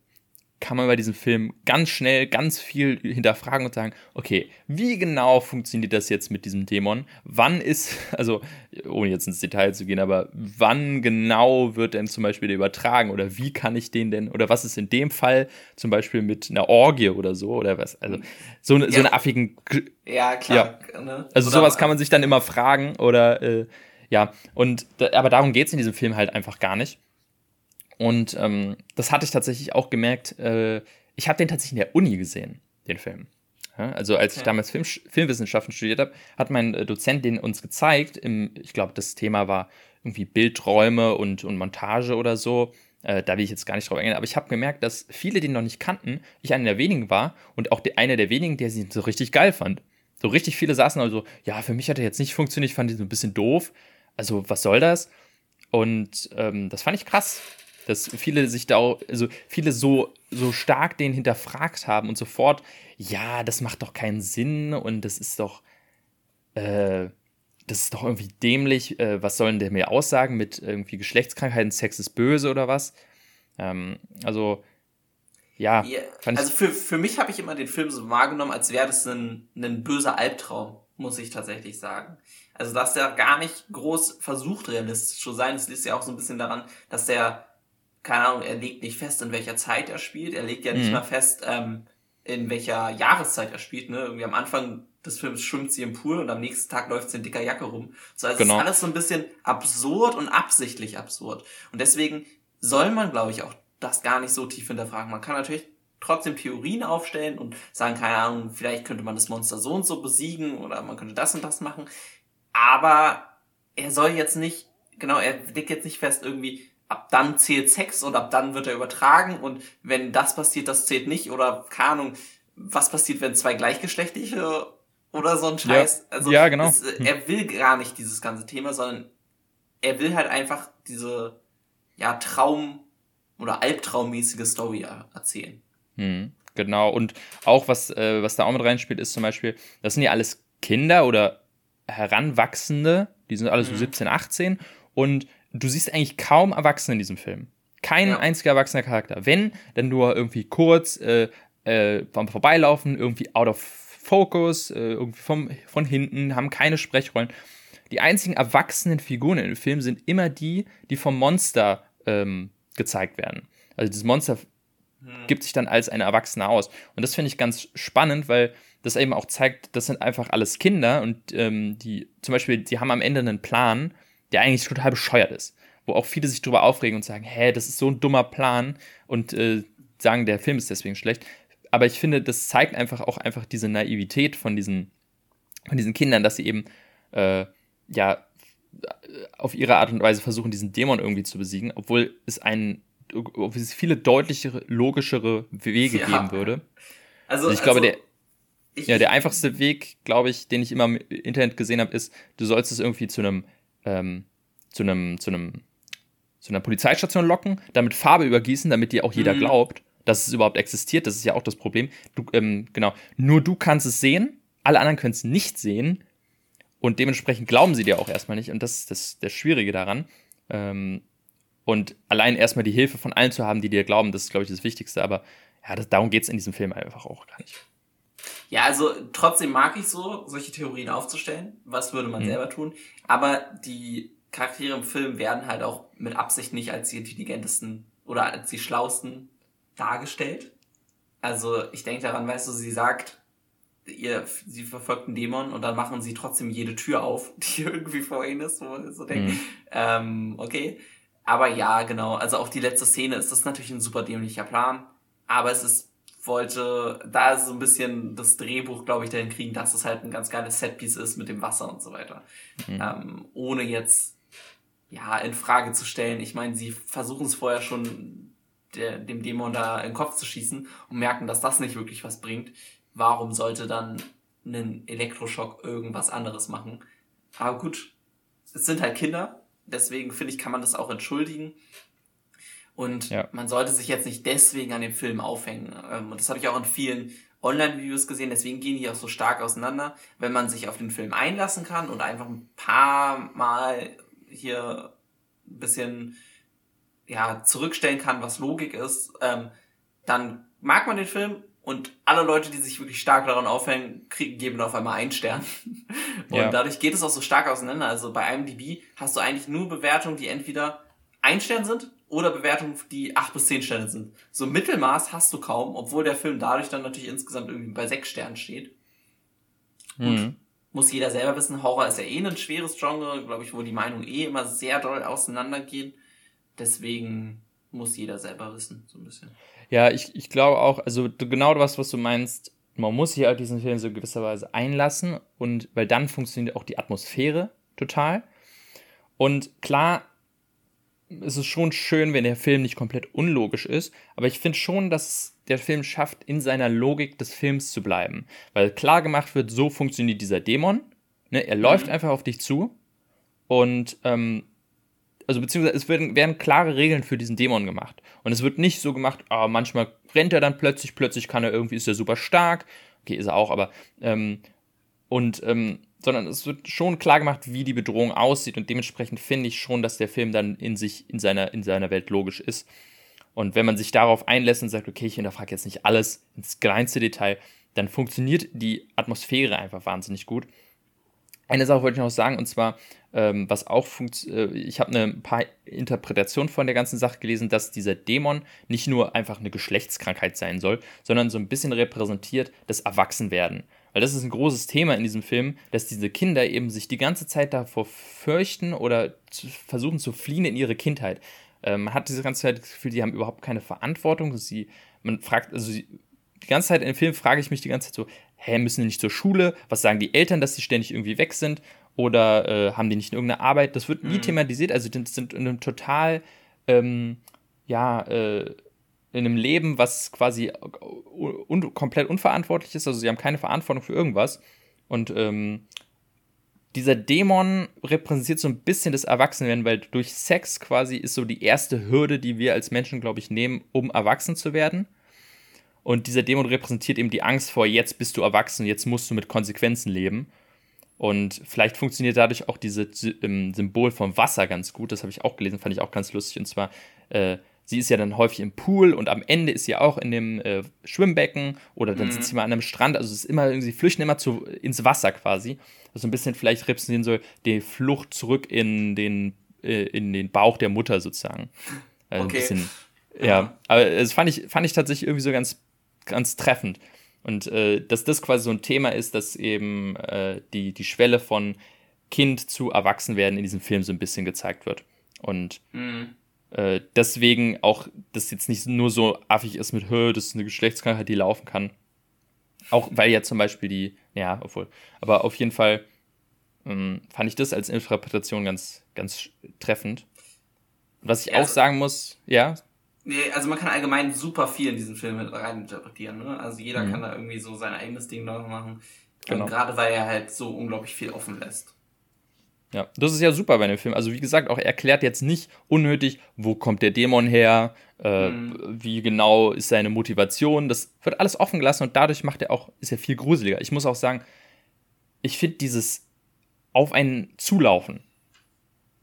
kann man bei diesem Film ganz schnell ganz viel hinterfragen und sagen, okay, wie genau funktioniert das jetzt mit diesem Dämon? Wann ist, also ohne jetzt ins Detail zu gehen, aber wann genau wird denn zum Beispiel der übertragen oder wie kann ich den denn, oder was ist in dem Fall zum Beispiel mit einer Orgie oder so oder was? Also so, ja. so eine affigen. Ja, klar. Ja. Ne? Also oder sowas kann man sich dann immer fragen oder äh, ja, und aber darum geht es in diesem Film halt einfach gar nicht. Und ähm, das hatte ich tatsächlich auch gemerkt. Äh, ich habe den tatsächlich in der Uni gesehen, den Film. Ja, also als okay. ich damals Film, Filmwissenschaften studiert habe, hat mein äh, Dozent den uns gezeigt. Im, ich glaube, das Thema war irgendwie Bildräume und, und Montage oder so. Äh, da will ich jetzt gar nicht drauf eingehen. Aber ich habe gemerkt, dass viele den noch nicht kannten. Ich einer der wenigen war und auch der, einer der wenigen, der sie so richtig geil fand. So richtig viele saßen also, ja, für mich hat er jetzt nicht funktioniert. Ich fand ihn so ein bisschen doof. Also, was soll das? Und ähm, das fand ich krass dass viele sich da, auch, also viele so, so stark den hinterfragt haben und sofort, ja, das macht doch keinen Sinn und das ist doch, äh, das ist doch irgendwie dämlich, äh, was sollen der mir aussagen mit irgendwie Geschlechtskrankheiten, Sex ist böse oder was? Ähm, also, ja. ja also für, für mich habe ich immer den Film so wahrgenommen, als wäre das ein, ein böser Albtraum, muss ich tatsächlich sagen. Also, dass der gar nicht groß versucht, realistisch zu sein. Das liegt ja auch so ein bisschen daran, dass der keine Ahnung, er legt nicht fest, in welcher Zeit er spielt. Er legt ja nicht mhm. mal fest, ähm, in welcher Jahreszeit er spielt. Ne? Irgendwie am Anfang des Films schwimmt sie im Pool und am nächsten Tag läuft sie in dicker Jacke rum. So, also genau. ist alles so ein bisschen absurd und absichtlich absurd. Und deswegen soll man, glaube ich, auch das gar nicht so tief hinterfragen. Man kann natürlich trotzdem Theorien aufstellen und sagen, keine Ahnung, vielleicht könnte man das Monster so und so besiegen oder man könnte das und das machen. Aber er soll jetzt nicht, genau, er legt jetzt nicht fest irgendwie, ab dann zählt Sex und ab dann wird er übertragen und wenn das passiert, das zählt nicht oder keine Ahnung, was passiert, wenn zwei gleichgeschlechtliche oder so ein Scheiß. Ja, also ja genau. Es, hm. er will gar nicht dieses ganze Thema, sondern er will halt einfach diese ja Traum oder albtraummäßige Story erzählen. Mhm, genau. Und auch was, äh, was da auch mit reinspielt, ist zum Beispiel, das sind ja alles Kinder oder Heranwachsende, die sind alle so mhm. 17, 18 und du siehst eigentlich kaum Erwachsene in diesem Film. Kein ja. einziger erwachsener Charakter. Wenn, dann nur irgendwie kurz äh, äh, beim Vorbeilaufen, irgendwie out of focus, äh, irgendwie vom, von hinten, haben keine Sprechrollen. Die einzigen erwachsenen Figuren in dem Film sind immer die, die vom Monster ähm, gezeigt werden. Also das Monster hm. gibt sich dann als eine Erwachsene aus. Und das finde ich ganz spannend, weil das eben auch zeigt, das sind einfach alles Kinder und ähm, die zum Beispiel, die haben am Ende einen Plan, der eigentlich total bescheuert ist. Wo auch viele sich drüber aufregen und sagen, hä, das ist so ein dummer Plan und äh, sagen, der Film ist deswegen schlecht. Aber ich finde, das zeigt einfach auch einfach diese Naivität von diesen, von diesen Kindern, dass sie eben äh, ja auf ihre Art und Weise versuchen, diesen Dämon irgendwie zu besiegen, obwohl es einen, obwohl es viele deutlichere, logischere Wege ja. geben würde. Also, ich glaube, also, der, ich, ja, der einfachste Weg, glaube ich, den ich immer im Internet gesehen habe, ist, du sollst es irgendwie zu einem, ähm, zu einem, zu einem, zu einer Polizeistation locken, damit Farbe übergießen, damit dir auch jeder mhm. glaubt, dass es überhaupt existiert. Das ist ja auch das Problem. Du, ähm, genau, nur du kannst es sehen, alle anderen können es nicht sehen und dementsprechend glauben sie dir auch erstmal nicht. Und das ist das, das Schwierige daran. Ähm, und allein erstmal die Hilfe von allen zu haben, die dir glauben, das ist, glaube ich, das Wichtigste. Aber ja, das, darum geht es in diesem Film einfach auch gar nicht. Ja, also trotzdem mag ich so, solche Theorien aufzustellen. Was würde man mhm. selber tun? Aber die Charaktere im Film werden halt auch mit Absicht nicht als die intelligentesten oder als die schlausten dargestellt. Also ich denke daran, weißt du, sie sagt, ihr, sie verfolgt einen Dämon und dann machen sie trotzdem jede Tür auf, die irgendwie vor ihnen ist, wo man so denkt, mhm. ähm, okay. Aber ja, genau, also auch die letzte Szene ist das natürlich ein super dämlicher Plan, aber es ist, wollte, da so ein bisschen das Drehbuch, glaube ich, dahin kriegen, dass es halt ein ganz geiles Setpiece ist mit dem Wasser und so weiter. Mhm. Ähm, ohne jetzt, ja, in Frage zu stellen. Ich meine, sie versuchen es vorher schon der, dem Dämon da in den Kopf zu schießen und merken, dass das nicht wirklich was bringt warum sollte dann ein Elektroschock irgendwas anderes machen? Aber gut, es sind halt Kinder, deswegen finde ich, kann man das auch entschuldigen. Und ja. man sollte sich jetzt nicht deswegen an dem Film aufhängen. Ähm, und das habe ich auch in vielen Online-Videos gesehen, deswegen gehen die auch so stark auseinander. Wenn man sich auf den Film einlassen kann und einfach ein paar Mal hier ein bisschen ja, zurückstellen kann, was Logik ist, ähm, dann mag man den Film und alle Leute, die sich wirklich stark daran aufhängen, kriegen, geben auf einmal einen Stern. Und ja. dadurch geht es auch so stark auseinander. Also bei IMDb hast du eigentlich nur Bewertungen, die entweder ein Stern sind oder Bewertungen, die acht bis zehn Sterne sind. So Mittelmaß hast du kaum, obwohl der Film dadurch dann natürlich insgesamt irgendwie bei sechs Sternen steht. Mhm. muss jeder selber wissen, Horror ist ja eh ein schweres Genre, glaube ich, wo die Meinungen eh immer sehr doll auseinandergehen. Deswegen muss jeder selber wissen, so ein bisschen. Ja, ich, ich glaube auch, also genau das, was du meinst, man muss sich halt diesen Film so gewisserweise einlassen und weil dann funktioniert auch die Atmosphäre total. Und klar, es ist schon schön, wenn der Film nicht komplett unlogisch ist, aber ich finde schon, dass der Film schafft, in seiner Logik des Films zu bleiben. Weil klar gemacht wird, so funktioniert dieser Dämon. Ne? Er mhm. läuft einfach auf dich zu und ähm, also beziehungsweise es werden, werden klare Regeln für diesen Dämon gemacht. Und es wird nicht so gemacht, ah, manchmal rennt er dann plötzlich, plötzlich kann er irgendwie, ist er super stark. Okay, ist er auch, aber ähm, und ähm, sondern es wird schon klar gemacht, wie die Bedrohung aussieht und dementsprechend finde ich schon, dass der Film dann in sich, in seiner, in seiner Welt logisch ist. Und wenn man sich darauf einlässt und sagt, okay, ich hinterfrage jetzt nicht alles ins kleinste Detail, dann funktioniert die Atmosphäre einfach wahnsinnig gut. Eine Sache wollte ich noch sagen, und zwar, ähm, was auch funktioniert, äh, ich habe eine paar Interpretationen von der ganzen Sache gelesen, dass dieser Dämon nicht nur einfach eine Geschlechtskrankheit sein soll, sondern so ein bisschen repräsentiert das Erwachsenwerden. Weil das ist ein großes Thema in diesem Film, dass diese Kinder eben sich die ganze Zeit davor fürchten oder zu, versuchen zu fliehen in ihre Kindheit. Ähm, man hat diese ganze Zeit das Gefühl, die haben überhaupt keine Verantwortung. Sie, man fragt, also sie, die ganze Zeit in dem Film frage ich mich die ganze Zeit so, hä, müssen die nicht zur Schule? Was sagen die Eltern, dass sie ständig irgendwie weg sind? Oder äh, haben die nicht irgendeine Arbeit? Das wird nie mhm. thematisiert. Also, die sind in einem total, ähm, ja, äh, in einem Leben, was quasi un komplett unverantwortlich ist. Also, sie haben keine Verantwortung für irgendwas. Und ähm, dieser Dämon repräsentiert so ein bisschen das Erwachsenwerden, weil durch Sex quasi ist so die erste Hürde, die wir als Menschen, glaube ich, nehmen, um erwachsen zu werden. Und dieser Dämon repräsentiert eben die Angst vor, jetzt bist du erwachsen, jetzt musst du mit Konsequenzen leben. Und vielleicht funktioniert dadurch auch dieses ähm, Symbol vom Wasser ganz gut. Das habe ich auch gelesen, fand ich auch ganz lustig. Und zwar, äh, sie ist ja dann häufig im Pool und am Ende ist sie auch in dem äh, Schwimmbecken oder dann mhm. sitzt sie mal an einem Strand. Also es ist immer, sie flüchten immer zu, ins Wasser quasi. Also ein bisschen vielleicht repräsentieren soll die Flucht zurück in den, äh, in den Bauch der Mutter sozusagen. Also okay. Bisschen, ja. ja, aber das fand ich, fand ich tatsächlich irgendwie so ganz, ganz treffend. Und äh, dass das quasi so ein Thema ist, dass eben äh, die, die Schwelle von Kind zu Erwachsenwerden in diesem Film so ein bisschen gezeigt wird. Und mhm. Äh, deswegen auch, dass jetzt nicht nur so affig ist mit, Hö, das ist eine Geschlechtskrankheit, die laufen kann. Auch weil ja zum Beispiel die, ja, obwohl, aber auf jeden Fall ähm, fand ich das als Interpretation ganz, ganz treffend. was ich ja, auch also, sagen muss, ja. Nee, also man kann allgemein super viel in diesen Film mit rein interpretieren, ne? Also jeder mhm. kann da irgendwie so sein eigenes Ding draus machen. Genau. Gerade weil er halt so unglaublich viel offen lässt. Ja, das ist ja super bei dem Film. Also wie gesagt, auch er erklärt jetzt nicht unnötig, wo kommt der Dämon her, äh, mhm. wie genau ist seine Motivation. Das wird alles offen gelassen und dadurch macht er auch, ist er viel gruseliger. Ich muss auch sagen, ich finde dieses auf einen zulaufen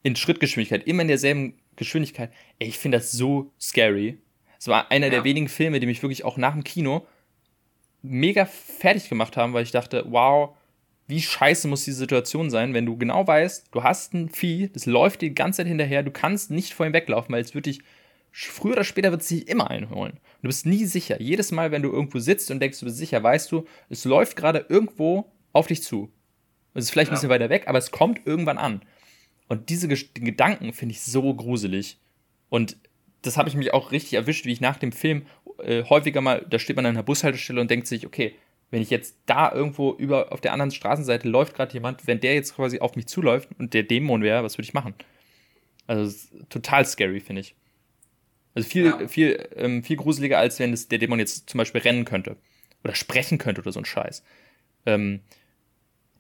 in Schrittgeschwindigkeit, immer in derselben Geschwindigkeit, ey, ich finde das so scary. Es war einer ja. der wenigen Filme, die mich wirklich auch nach dem Kino mega fertig gemacht haben, weil ich dachte, wow, wie scheiße muss die Situation sein, wenn du genau weißt, du hast ein Vieh, das läuft dir die ganze Zeit hinterher, du kannst nicht vor ihm weglaufen, weil es wird dich, früher oder später wird es dich immer einholen. Du bist nie sicher. Jedes Mal, wenn du irgendwo sitzt und denkst, du bist sicher, weißt du, es läuft gerade irgendwo auf dich zu. Es ist vielleicht ein bisschen weiter weg, aber es kommt irgendwann an. Und diese Gedanken finde ich so gruselig. Und das habe ich mich auch richtig erwischt, wie ich nach dem Film äh, häufiger mal, da steht man an einer Bushaltestelle und denkt sich, okay, wenn ich jetzt da irgendwo über auf der anderen Straßenseite läuft gerade jemand, wenn der jetzt quasi auf mich zuläuft und der Dämon wäre, was würde ich machen? Also total scary, finde ich. Also viel, ja. viel, ähm, viel gruseliger, als wenn das, der Dämon jetzt zum Beispiel rennen könnte. Oder sprechen könnte oder so ein Scheiß. Ähm,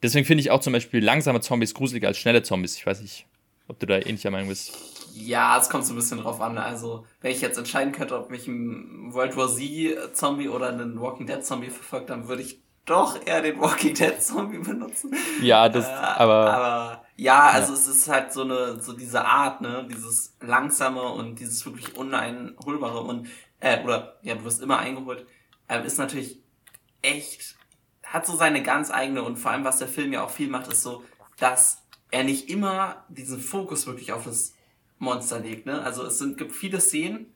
deswegen finde ich auch zum Beispiel langsame Zombies gruseliger als schnelle Zombies. Ich weiß nicht, ob du da ähnlicher Meinung bist. Ja, es kommt so ein bisschen drauf an. Also, wenn ich jetzt entscheiden könnte, ob mich ein World War Z Zombie oder einen Walking Dead Zombie verfolgt, dann würde ich doch eher den Walking Dead Zombie benutzen. Ja, das, äh, aber. Aber ja, also ja. es ist halt so eine, so diese Art, ne, dieses langsame und dieses wirklich uneinholbare und, äh, oder, ja, du wirst immer eingeholt, äh, ist natürlich echt, hat so seine ganz eigene und vor allem, was der Film ja auch viel macht, ist so, dass er nicht immer diesen Fokus wirklich auf das Monster legt. Ne? Also es sind, gibt viele Szenen,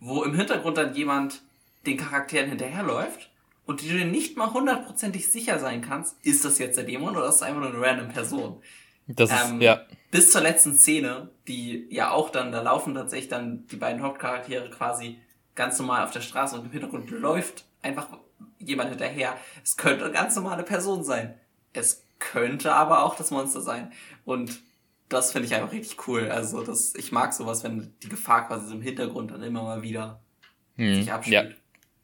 wo im Hintergrund dann jemand den Charakteren hinterherläuft und du dir nicht mal hundertprozentig sicher sein kannst, ist das jetzt der Dämon oder ist das einfach nur eine random Person. Das ist, ähm, ja. Bis zur letzten Szene, die ja auch dann, da laufen tatsächlich dann die beiden Hauptcharaktere quasi ganz normal auf der Straße und im Hintergrund läuft einfach jemand hinterher. Es könnte eine ganz normale Person sein. Es könnte aber auch das Monster sein. Und das finde ich einfach richtig cool. Also das, ich mag sowas, wenn die Gefahr quasi im Hintergrund dann immer mal wieder hm, sich abspielt. Ja,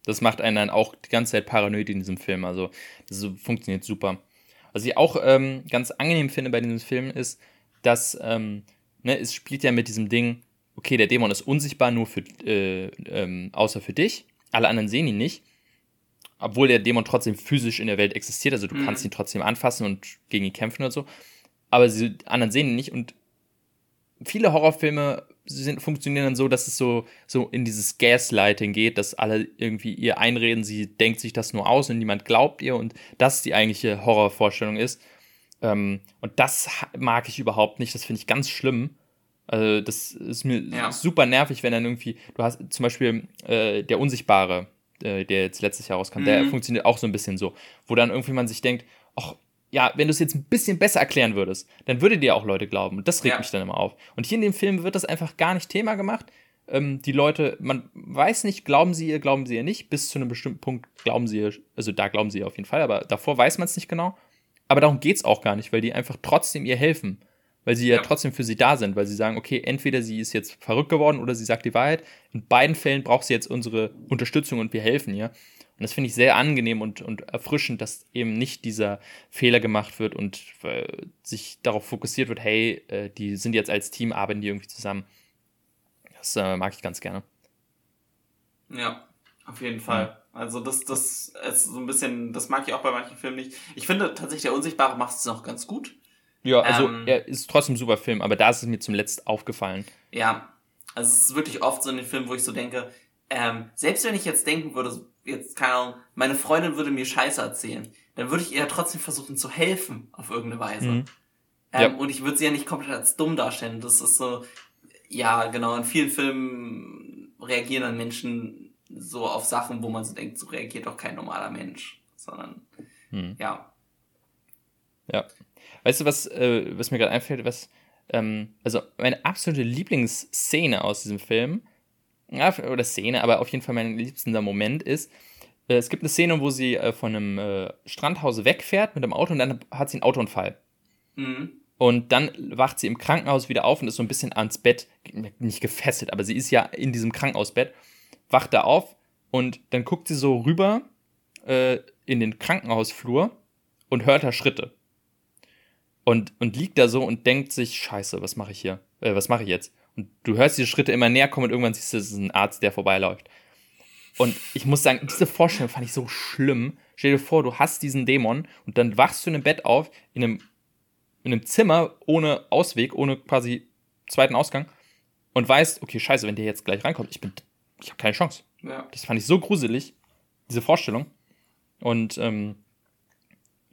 das macht einen dann auch die ganze Zeit paranoid in diesem Film. Also das funktioniert super. Was ich auch ähm, ganz angenehm finde bei diesem Film ist, dass ähm, ne, es spielt ja mit diesem Ding, okay, der Dämon ist unsichtbar nur für, äh, ähm, außer für dich. Alle anderen sehen ihn nicht. Obwohl der Dämon trotzdem physisch in der Welt existiert, also du mhm. kannst ihn trotzdem anfassen und gegen ihn kämpfen oder so aber die anderen sehen ihn nicht. Und viele Horrorfilme sind, funktionieren dann so, dass es so, so in dieses Gaslighting geht, dass alle irgendwie ihr einreden, sie denkt sich das nur aus und niemand glaubt ihr und das die eigentliche Horrorvorstellung ist. Ähm, und das mag ich überhaupt nicht, das finde ich ganz schlimm. Also das ist mir ja. super nervig, wenn dann irgendwie, du hast zum Beispiel äh, der Unsichtbare, äh, der jetzt letztes Jahr rauskam, mhm. der funktioniert auch so ein bisschen so, wo dann irgendwie man sich denkt, ach, ja, wenn du es jetzt ein bisschen besser erklären würdest, dann würde dir auch Leute glauben. Und das regt ja. mich dann immer auf. Und hier in dem Film wird das einfach gar nicht Thema gemacht. Ähm, die Leute, man weiß nicht, glauben sie ihr, glauben sie ihr nicht. Bis zu einem bestimmten Punkt glauben sie ihr, also da glauben sie ihr auf jeden Fall, aber davor weiß man es nicht genau. Aber darum geht es auch gar nicht, weil die einfach trotzdem ihr helfen. Weil sie ja. ja trotzdem für sie da sind, weil sie sagen, okay, entweder sie ist jetzt verrückt geworden oder sie sagt die Wahrheit. In beiden Fällen braucht sie jetzt unsere Unterstützung und wir helfen ihr. Und das finde ich sehr angenehm und, und erfrischend, dass eben nicht dieser Fehler gemacht wird und äh, sich darauf fokussiert wird, hey, äh, die sind jetzt als Team, arbeiten die irgendwie zusammen. Das äh, mag ich ganz gerne. Ja, auf jeden Fall. Mhm. Also das, das ist so ein bisschen, das mag ich auch bei manchen Filmen nicht. Ich finde tatsächlich, der Unsichtbare macht es noch ganz gut. Ja, also ähm, er ist trotzdem ein super Film, aber da ist es mir zum Letzten aufgefallen. Ja, also es ist wirklich oft so in den Filmen, wo ich so denke, ähm, selbst wenn ich jetzt denken würde, jetzt, keine Ahnung, meine Freundin würde mir Scheiße erzählen, dann würde ich ihr trotzdem versuchen zu helfen, auf irgendeine Weise. Mhm. Ähm, ja. Und ich würde sie ja nicht komplett als dumm darstellen. Das ist so, ja, genau, in vielen Filmen reagieren dann Menschen so auf Sachen, wo man so denkt, so reagiert doch kein normaler Mensch, sondern, mhm. ja. Ja. Weißt du, was, äh, was mir gerade einfällt, was, ähm, also meine absolute Lieblingsszene aus diesem Film, ja, oder Szene, aber auf jeden Fall mein liebster Moment ist, äh, es gibt eine Szene, wo sie äh, von einem äh, Strandhaus wegfährt mit dem Auto und dann hat sie einen Autounfall. Mhm. Und dann wacht sie im Krankenhaus wieder auf und ist so ein bisschen ans Bett, nicht gefesselt, aber sie ist ja in diesem Krankenhausbett, wacht da auf und dann guckt sie so rüber äh, in den Krankenhausflur und hört da Schritte. Und, und liegt da so und denkt sich, scheiße, was mache ich hier? Äh, was mache ich jetzt? Und du hörst diese Schritte immer näher kommen und irgendwann siehst du, es ist ein Arzt, der vorbeiläuft. Und ich muss sagen, diese Vorstellung fand ich so schlimm. Stell dir vor, du hast diesen Dämon und dann wachst du in einem Bett auf, in einem, in einem Zimmer ohne Ausweg, ohne quasi zweiten Ausgang und weißt, okay, scheiße, wenn der jetzt gleich reinkommt, ich bin, ich habe keine Chance. Ja. Das fand ich so gruselig, diese Vorstellung. Und ähm,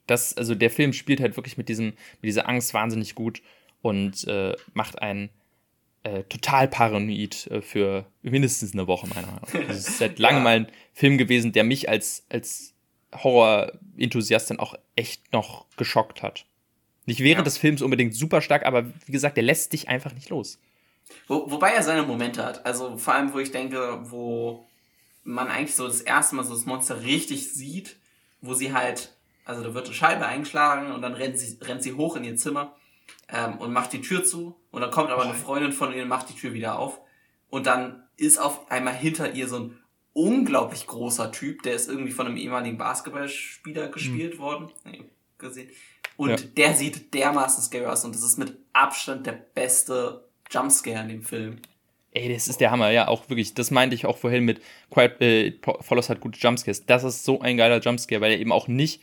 das, also der Film spielt halt wirklich mit diesem, mit dieser Angst wahnsinnig gut und äh, macht einen äh, total paranoid äh, für mindestens eine Woche, meiner Meinung nach. Das ist seit langem ja. mal ein Film gewesen, der mich als, als Horror-Enthusiast dann auch echt noch geschockt hat. Nicht während ja. des Films unbedingt super stark, aber wie gesagt, der lässt dich einfach nicht los. Wo, wobei er seine Momente hat. Also vor allem, wo ich denke, wo man eigentlich so das erste Mal so das Monster richtig sieht, wo sie halt, also da wird eine Scheibe eingeschlagen und dann rennt sie, rennt sie hoch in ihr Zimmer ähm, und macht die Tür zu und dann kommt aber eine Freundin von ihr und macht die Tür wieder auf und dann ist auf einmal hinter ihr so ein unglaublich großer Typ, der ist irgendwie von einem ehemaligen Basketballspieler gespielt mhm. worden, nee, gesehen. Und ja. der sieht dermaßen scary aus und das ist mit Abstand der beste Jumpscare in dem Film. Ey, das ist der Hammer, ja, auch wirklich. Das meinte ich auch vorhin mit Quiet äh, Follows hat gute Jumpscares. Das ist so ein geiler Jumpscare, weil er eben auch nicht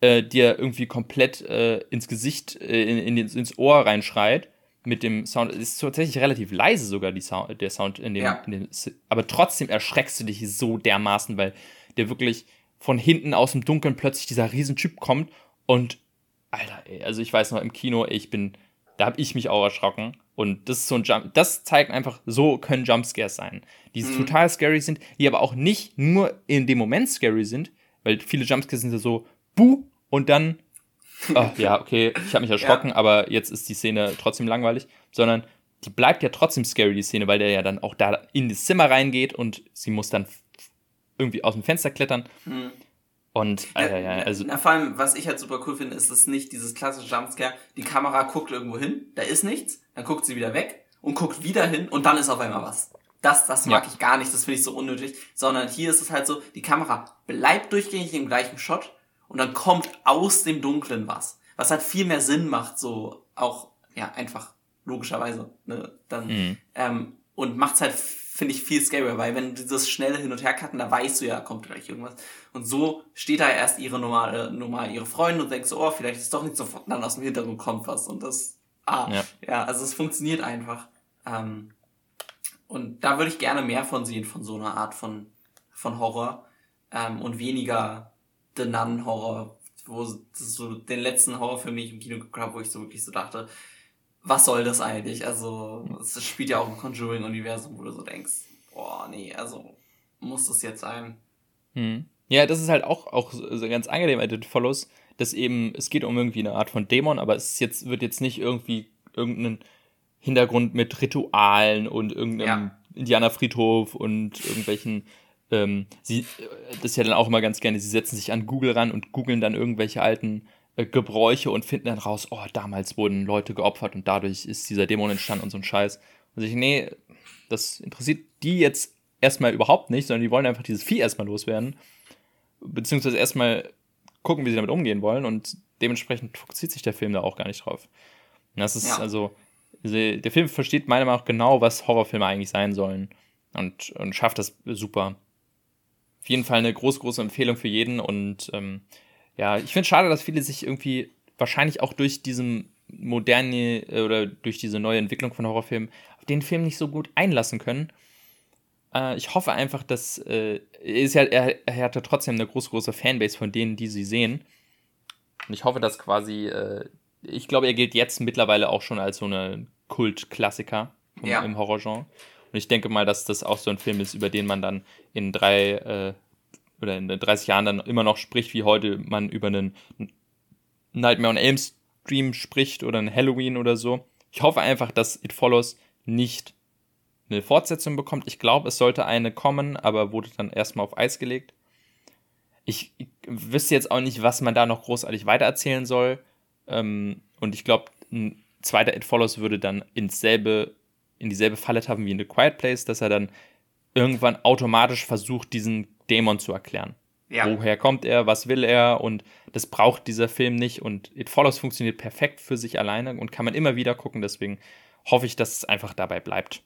äh, dir irgendwie komplett äh, ins Gesicht, äh, in, in, ins Ohr reinschreit mit dem Sound. Es ist tatsächlich relativ leise sogar die Sound, der Sound in dem, ja. in dem, aber trotzdem erschreckst du dich so dermaßen, weil der wirklich von hinten aus dem Dunkeln plötzlich dieser Riesentyp kommt und Alter, ey, also ich weiß noch im Kino, ey, ich bin, da habe ich mich auch erschrocken und das ist so ein Jump, das zeigt einfach, so können Jumpscares sein, die mhm. total scary sind, die aber auch nicht nur in dem Moment scary sind, weil viele Jumpscares sind ja so buh, und dann, oh, ja, okay, ich habe mich erschrocken, ja. aber jetzt ist die Szene trotzdem langweilig, sondern die bleibt ja trotzdem scary, die Szene, weil der ja dann auch da in das Zimmer reingeht und sie muss dann irgendwie aus dem Fenster klettern. Mhm. Und, äh, ja, also. Na, vor allem, was ich halt super cool finde, ist es nicht dieses klassische Jumpscare, die Kamera guckt irgendwo hin, da ist nichts, dann guckt sie wieder weg und guckt wieder hin und dann ist auf einmal was. Das, das mag ja. ich gar nicht, das finde ich so unnötig, sondern hier ist es halt so, die Kamera bleibt durchgängig im gleichen Shot und dann kommt aus dem Dunklen was. Was halt viel mehr Sinn macht, so auch, ja, einfach logischerweise, ne, dann, mhm. ähm, und macht's halt, finde ich, viel scarier, weil wenn dieses schnelle Hin- und Hercutten, da weißt du ja, kommt gleich irgendwas. Und so steht da erst ihre normale, normal ihre Freundin und denkst so, oh, vielleicht ist doch nicht sofort, dann aus dem Hintergrund kommt was und das, ah, ja, ja also es funktioniert einfach. Ähm, und da würde ich gerne mehr von sehen, von so einer Art von, von Horror, ähm, und weniger The Nun Horror, wo so den letzten Horrorfilm, den ich im Kino geguckt habe, wo ich so wirklich so dachte, was soll das eigentlich? Also, es spielt ja auch im Conjuring-Universum, wo du so denkst, boah, nee, also, muss das jetzt sein? Hm. Ja, das ist halt auch, auch so ganz angenehm bei Follows, dass eben, es geht um irgendwie eine Art von Dämon, aber es jetzt, wird jetzt nicht irgendwie irgendeinen Hintergrund mit Ritualen und irgendeinem ja. Indianerfriedhof und irgendwelchen ähm, sie, das ist ja dann auch immer ganz gerne, sie setzen sich an Google ran und googeln dann irgendwelche alten äh, Gebräuche und finden dann raus, oh, damals wurden Leute geopfert und dadurch ist dieser Dämon entstanden und so ein Scheiß. Und ich, nee, das interessiert die jetzt erstmal überhaupt nicht, sondern die wollen einfach dieses Vieh erstmal loswerden. beziehungsweise erstmal gucken, wie sie damit umgehen wollen und dementsprechend fokussiert sich der Film da auch gar nicht drauf. Und das ist ja. also, der Film versteht meiner Meinung nach genau, was Horrorfilme eigentlich sein sollen und, und schafft das super. Auf jeden Fall eine große, große Empfehlung für jeden und ähm, ja, ich finde es schade, dass viele sich irgendwie wahrscheinlich auch durch diesen moderne äh, oder durch diese neue Entwicklung von Horrorfilmen auf den Film nicht so gut einlassen können. Äh, ich hoffe einfach, dass äh, ist ja, er, er hatte trotzdem eine große, große Fanbase von denen, die sie sehen. Und ich hoffe, dass quasi, äh, ich glaube, er gilt jetzt mittlerweile auch schon als so eine Kultklassiker ja. im Horrorgenre. Und ich denke mal, dass das auch so ein Film ist, über den man dann in drei äh, oder in 30 Jahren dann immer noch spricht, wie heute man über einen Nightmare on Elm Stream spricht oder ein Halloween oder so. Ich hoffe einfach, dass It Follows nicht eine Fortsetzung bekommt. Ich glaube, es sollte eine kommen, aber wurde dann erstmal auf Eis gelegt. Ich, ich wüsste jetzt auch nicht, was man da noch großartig weitererzählen soll. Ähm, und ich glaube, ein zweiter It Follows würde dann ins selbe, in dieselbe Falle tappen wie in The Quiet Place, dass er dann irgendwann automatisch versucht, diesen Dämon zu erklären. Ja. Woher kommt er, was will er und das braucht dieser Film nicht und It Follows funktioniert perfekt für sich alleine und kann man immer wieder gucken, deswegen hoffe ich, dass es einfach dabei bleibt.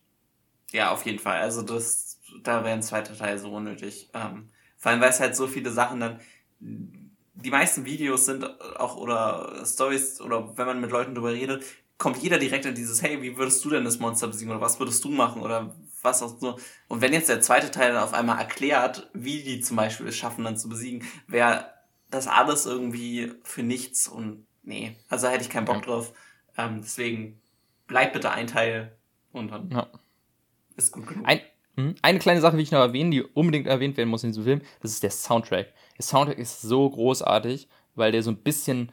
Ja, auf jeden Fall. Also das, da wäre ein zweiter Teil so unnötig. Ähm, vor allem, weil es halt so viele Sachen dann, die meisten Videos sind auch oder Stories oder wenn man mit Leuten drüber redet, kommt jeder direkt in dieses, hey, wie würdest du denn das Monster besiegen oder was würdest du machen oder was auch so. Und wenn jetzt der zweite Teil dann auf einmal erklärt, wie die zum Beispiel es schaffen, dann zu besiegen, wäre das alles irgendwie für nichts und nee, also hätte ich keinen Bock ja. drauf. Ähm, deswegen bleibt bitte ein Teil und dann ja. ist gut genug. Ein, hm, eine kleine Sache will ich noch erwähnen, die unbedingt erwähnt werden muss in diesem Film, das ist der Soundtrack. Der Soundtrack ist so großartig, weil der so ein bisschen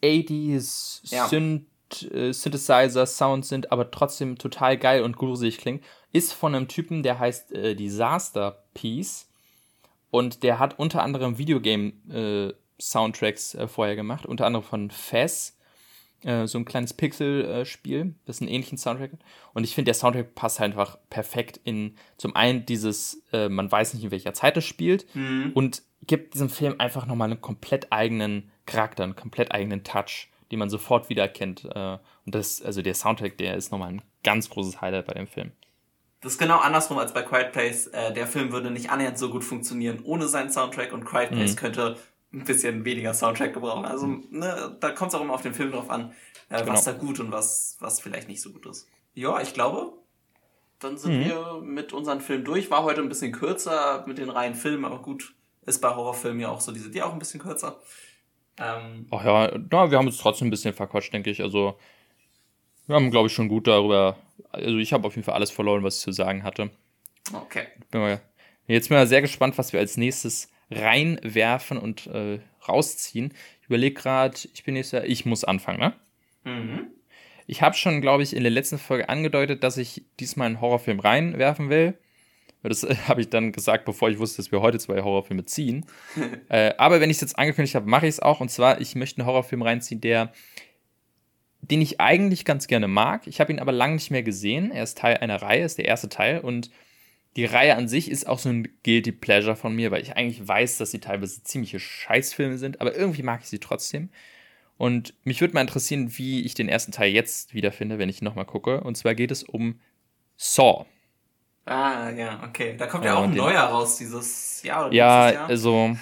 80s ja. Synth äh, Synthesizer-Sounds sind, aber trotzdem total geil und gruselig klingt, ist von einem Typen, der heißt äh, Disaster Piece. Und der hat unter anderem Videogame-Soundtracks äh, äh, vorher gemacht, unter anderem von Fez, äh, so ein kleines Pixel-Spiel, das einen ähnlichen Soundtrack hat. Und ich finde, der Soundtrack passt einfach perfekt in zum einen dieses, äh, man weiß nicht, in welcher Zeit es spielt, mhm. und gibt diesem Film einfach nochmal einen komplett eigenen Charakter, einen komplett eigenen Touch die man sofort wiedererkennt. Äh, und das, also der Soundtrack, der ist nochmal ein ganz großes Highlight bei dem Film. Das ist genau andersrum als bei Quiet Place. Äh, der Film würde nicht annähernd so gut funktionieren ohne seinen Soundtrack und Quiet Place mhm. könnte ein bisschen weniger Soundtrack gebrauchen. Also ne, da kommt es auch immer auf den Film drauf an, äh, genau. was da gut und was, was vielleicht nicht so gut ist. Ja, ich glaube, dann sind mhm. wir mit unserem Film durch. War heute ein bisschen kürzer mit den reinen Filmen, aber gut, ist bei Horrorfilmen ja auch so, die sind ja auch ein bisschen kürzer. Ähm, Ach ja, na, wir haben uns trotzdem ein bisschen verquatscht, denke ich. Also, wir haben, glaube ich, schon gut darüber. Also, ich habe auf jeden Fall alles verloren, was ich zu sagen hatte. Okay. Bin mal, jetzt bin ich sehr gespannt, was wir als nächstes reinwerfen und äh, rausziehen. Ich überlege gerade, ich bin jetzt ja, ich muss anfangen, ne? Mhm. Ich habe schon, glaube ich, in der letzten Folge angedeutet, dass ich diesmal einen Horrorfilm reinwerfen will. Das habe ich dann gesagt, bevor ich wusste, dass wir heute zwei Horrorfilme ziehen. äh, aber wenn ich es jetzt angekündigt habe, mache ich es auch. Und zwar, ich möchte einen Horrorfilm reinziehen, der, den ich eigentlich ganz gerne mag. Ich habe ihn aber lange nicht mehr gesehen. Er ist Teil einer Reihe, ist der erste Teil. Und die Reihe an sich ist auch so ein Guilty Pleasure von mir, weil ich eigentlich weiß, dass sie teilweise ziemliche Scheißfilme sind. Aber irgendwie mag ich sie trotzdem. Und mich würde mal interessieren, wie ich den ersten Teil jetzt wiederfinde, wenn ich ihn nochmal gucke. Und zwar geht es um Saw. Ah, ja, okay. Da kommt ja, ja auch ein neuer raus dieses Jahr oder Ja, Jahr. also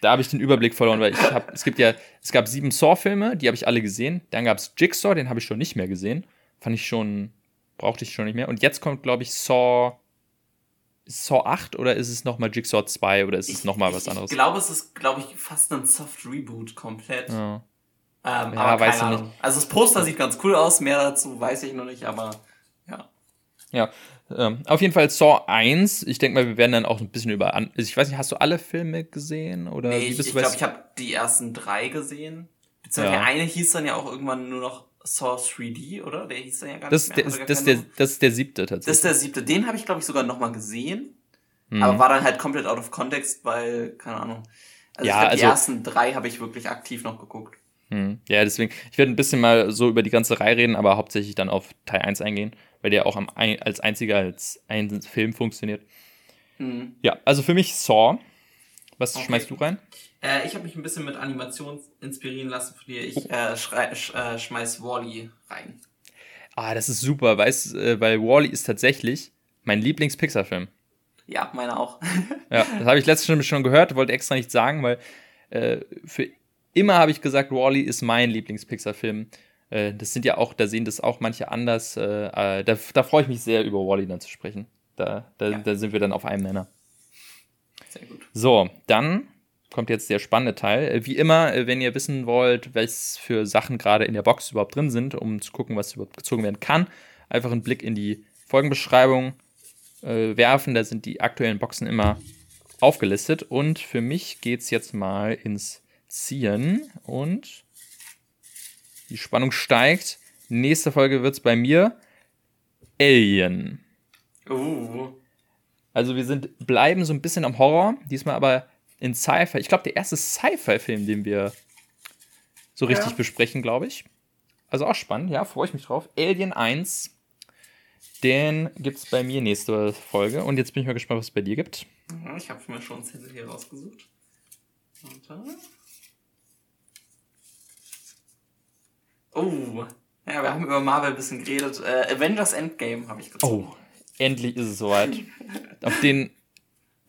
da habe ich den Überblick verloren, weil ich habe, es gibt ja, es gab sieben Saw-Filme, die habe ich alle gesehen. Dann gab es Jigsaw, den habe ich schon nicht mehr gesehen. Fand ich schon, brauchte ich schon nicht mehr. Und jetzt kommt, glaube ich, Saw, Saw 8 oder ist es nochmal Jigsaw 2 oder ist es nochmal was anderes? Ich glaube, es ist, glaube ich, fast ein Soft Reboot komplett. Ja. Ähm, ja, aber weiß ich nicht. Also das Poster sieht ganz cool aus, mehr dazu weiß ich noch nicht, aber ja. Ja, ähm, auf jeden Fall Saw 1. Ich denke mal, wir werden dann auch ein bisschen über. An ich weiß nicht, hast du alle Filme gesehen? Oder nee, ich, ich glaube, ich habe die ersten drei gesehen. Beziehungsweise ja. der eine hieß dann ja auch irgendwann nur noch Saw 3D, oder? Der hieß dann ja gar das, nicht mehr. Der, das, der, das ist der siebte tatsächlich. Das ist der siebte. Den habe ich, glaube ich, sogar nochmal gesehen. Mhm. Aber war dann halt komplett out of context, weil, keine Ahnung. Also ja, glaub, die also, ersten drei habe ich wirklich aktiv noch geguckt. Mhm. Ja, deswegen, ich werde ein bisschen mal so über die ganze Reihe reden, aber hauptsächlich dann auf Teil 1 eingehen weil der auch am, als einziger als ein Film funktioniert. Mhm. Ja, also für mich Saw. Was okay. schmeißt du rein? Äh, ich habe mich ein bisschen mit Animation inspirieren lassen von dir. Ich oh. äh, sch, äh, schmeiß Wally rein. Ah, das ist super, weißt, äh, weil Wally ist tatsächlich mein Lieblings-Pixar-Film. Ja, meine auch. ja, das habe ich letztens schon gehört, wollte extra nicht sagen, weil äh, für immer habe ich gesagt, Wally ist mein Lieblings-Pixar-Film. Äh, das sind ja auch, da sehen das auch manche anders. Äh, äh, da, da freue ich mich sehr, über Wally dann zu sprechen. Da, da, ja. da sind wir dann auf einem Nenner. Sehr gut. So, dann kommt jetzt der spannende Teil. Äh, wie immer, wenn ihr wissen wollt, was für Sachen gerade in der Box überhaupt drin sind, um zu gucken, was überhaupt gezogen werden kann, einfach einen Blick in die Folgenbeschreibung äh, werfen. Da sind die aktuellen Boxen immer aufgelistet. Und für mich geht es jetzt mal ins Ziehen und die Spannung steigt. Nächste Folge wird es bei mir Alien. Uh. Also wir sind, bleiben so ein bisschen am Horror, diesmal aber in Sci-Fi. Ich glaube, der erste Sci-Fi-Film, den wir so richtig ja. besprechen, glaube ich. Also auch spannend, ja, freue ich mich drauf. Alien 1. Den gibt es bei mir nächste Folge. Und jetzt bin ich mal gespannt, was es bei dir gibt. Ich habe mir schon ein Zettel hier rausgesucht. Warte. Oh, ja, wir haben über Marvel ein bisschen geredet. Äh, Avengers Endgame habe ich gezogen. Oh, endlich ist es soweit. Auf den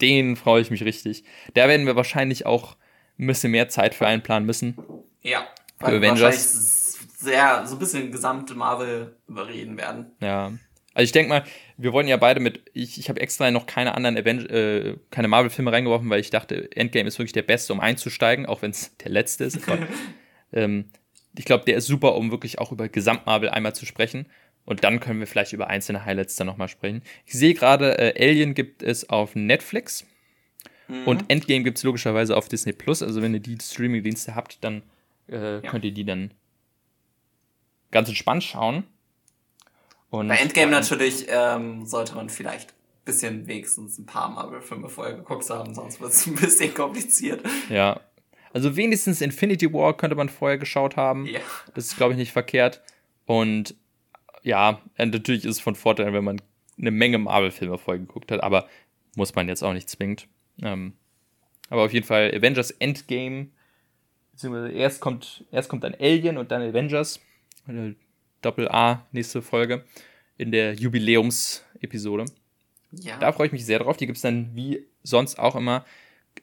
den freue ich mich richtig. Da werden wir wahrscheinlich auch ein bisschen mehr Zeit für einplanen müssen. Ja, weil Avengers. sehr, so ein bisschen gesamte Marvel überreden werden. Ja. Also ich denke mal, wir wollen ja beide mit, ich, ich habe extra noch keine anderen Aven äh, keine Marvel-Filme reingeworfen, weil ich dachte, Endgame ist wirklich der beste, um einzusteigen, auch wenn es der letzte ist. Aber, ähm, ich glaube, der ist super, um wirklich auch über Gesamt-Marvel einmal zu sprechen. Und dann können wir vielleicht über einzelne Highlights dann nochmal sprechen. Ich sehe gerade, äh, Alien gibt es auf Netflix. Mhm. Und Endgame gibt es logischerweise auf Disney Plus. Also wenn ihr die Streaming-Dienste habt, dann äh, ja. könnt ihr die dann ganz entspannt schauen. Und Bei Endgame natürlich ähm, sollte man vielleicht ein bisschen wenigstens ein paar Marvel-Filme vorher geguckt haben, sonst wird es ein bisschen kompliziert. Ja. Also wenigstens Infinity War könnte man vorher geschaut haben. Ja. Das ist, glaube ich, nicht verkehrt. Und ja, natürlich ist es von Vorteil, wenn man eine Menge Marvel-Filme vorher geguckt hat, aber muss man jetzt auch nicht zwingend. Ähm, aber auf jeden Fall Avengers Endgame, beziehungsweise erst kommt, erst kommt dann Alien und dann Avengers, Doppel A, nächste Folge in der Jubiläumsepisode. Ja. Da freue ich mich sehr drauf. Die gibt es dann wie sonst auch immer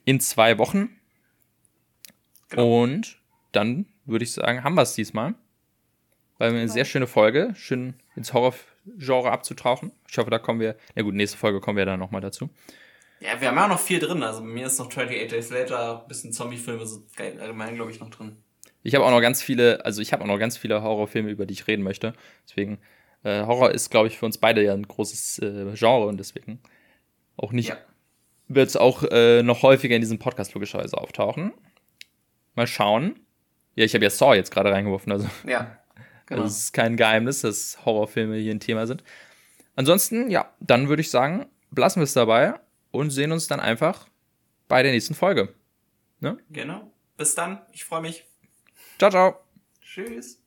in zwei Wochen. Genau. Und dann würde ich sagen, haben wir es diesmal. War eine sehr schöne Folge, schön ins Horror-Genre abzutauchen. Ich hoffe, da kommen wir, ja gut, nächste Folge kommen wir dann nochmal dazu. Ja, wir haben ja auch noch viel drin. Also bei mir ist noch 28 Days Later, ein bisschen Zombie-Filme so allgemein, glaube ich, noch drin. Ich habe auch noch ganz viele, also ich habe auch noch ganz viele Horrorfilme, über die ich reden möchte. Deswegen, äh, Horror ist, glaube ich, für uns beide ja ein großes äh, Genre und deswegen auch nicht, ja. wird es auch äh, noch häufiger in diesem Podcast logischerweise auftauchen. Mal schauen. Ja, ich habe ja Saw jetzt gerade reingeworfen, also. Ja. Genau. Das ist kein Geheimnis, dass Horrorfilme hier ein Thema sind. Ansonsten, ja, dann würde ich sagen, belassen wir es dabei und sehen uns dann einfach bei der nächsten Folge. Ne? Genau. Bis dann. Ich freue mich. Ciao, ciao. Tschüss.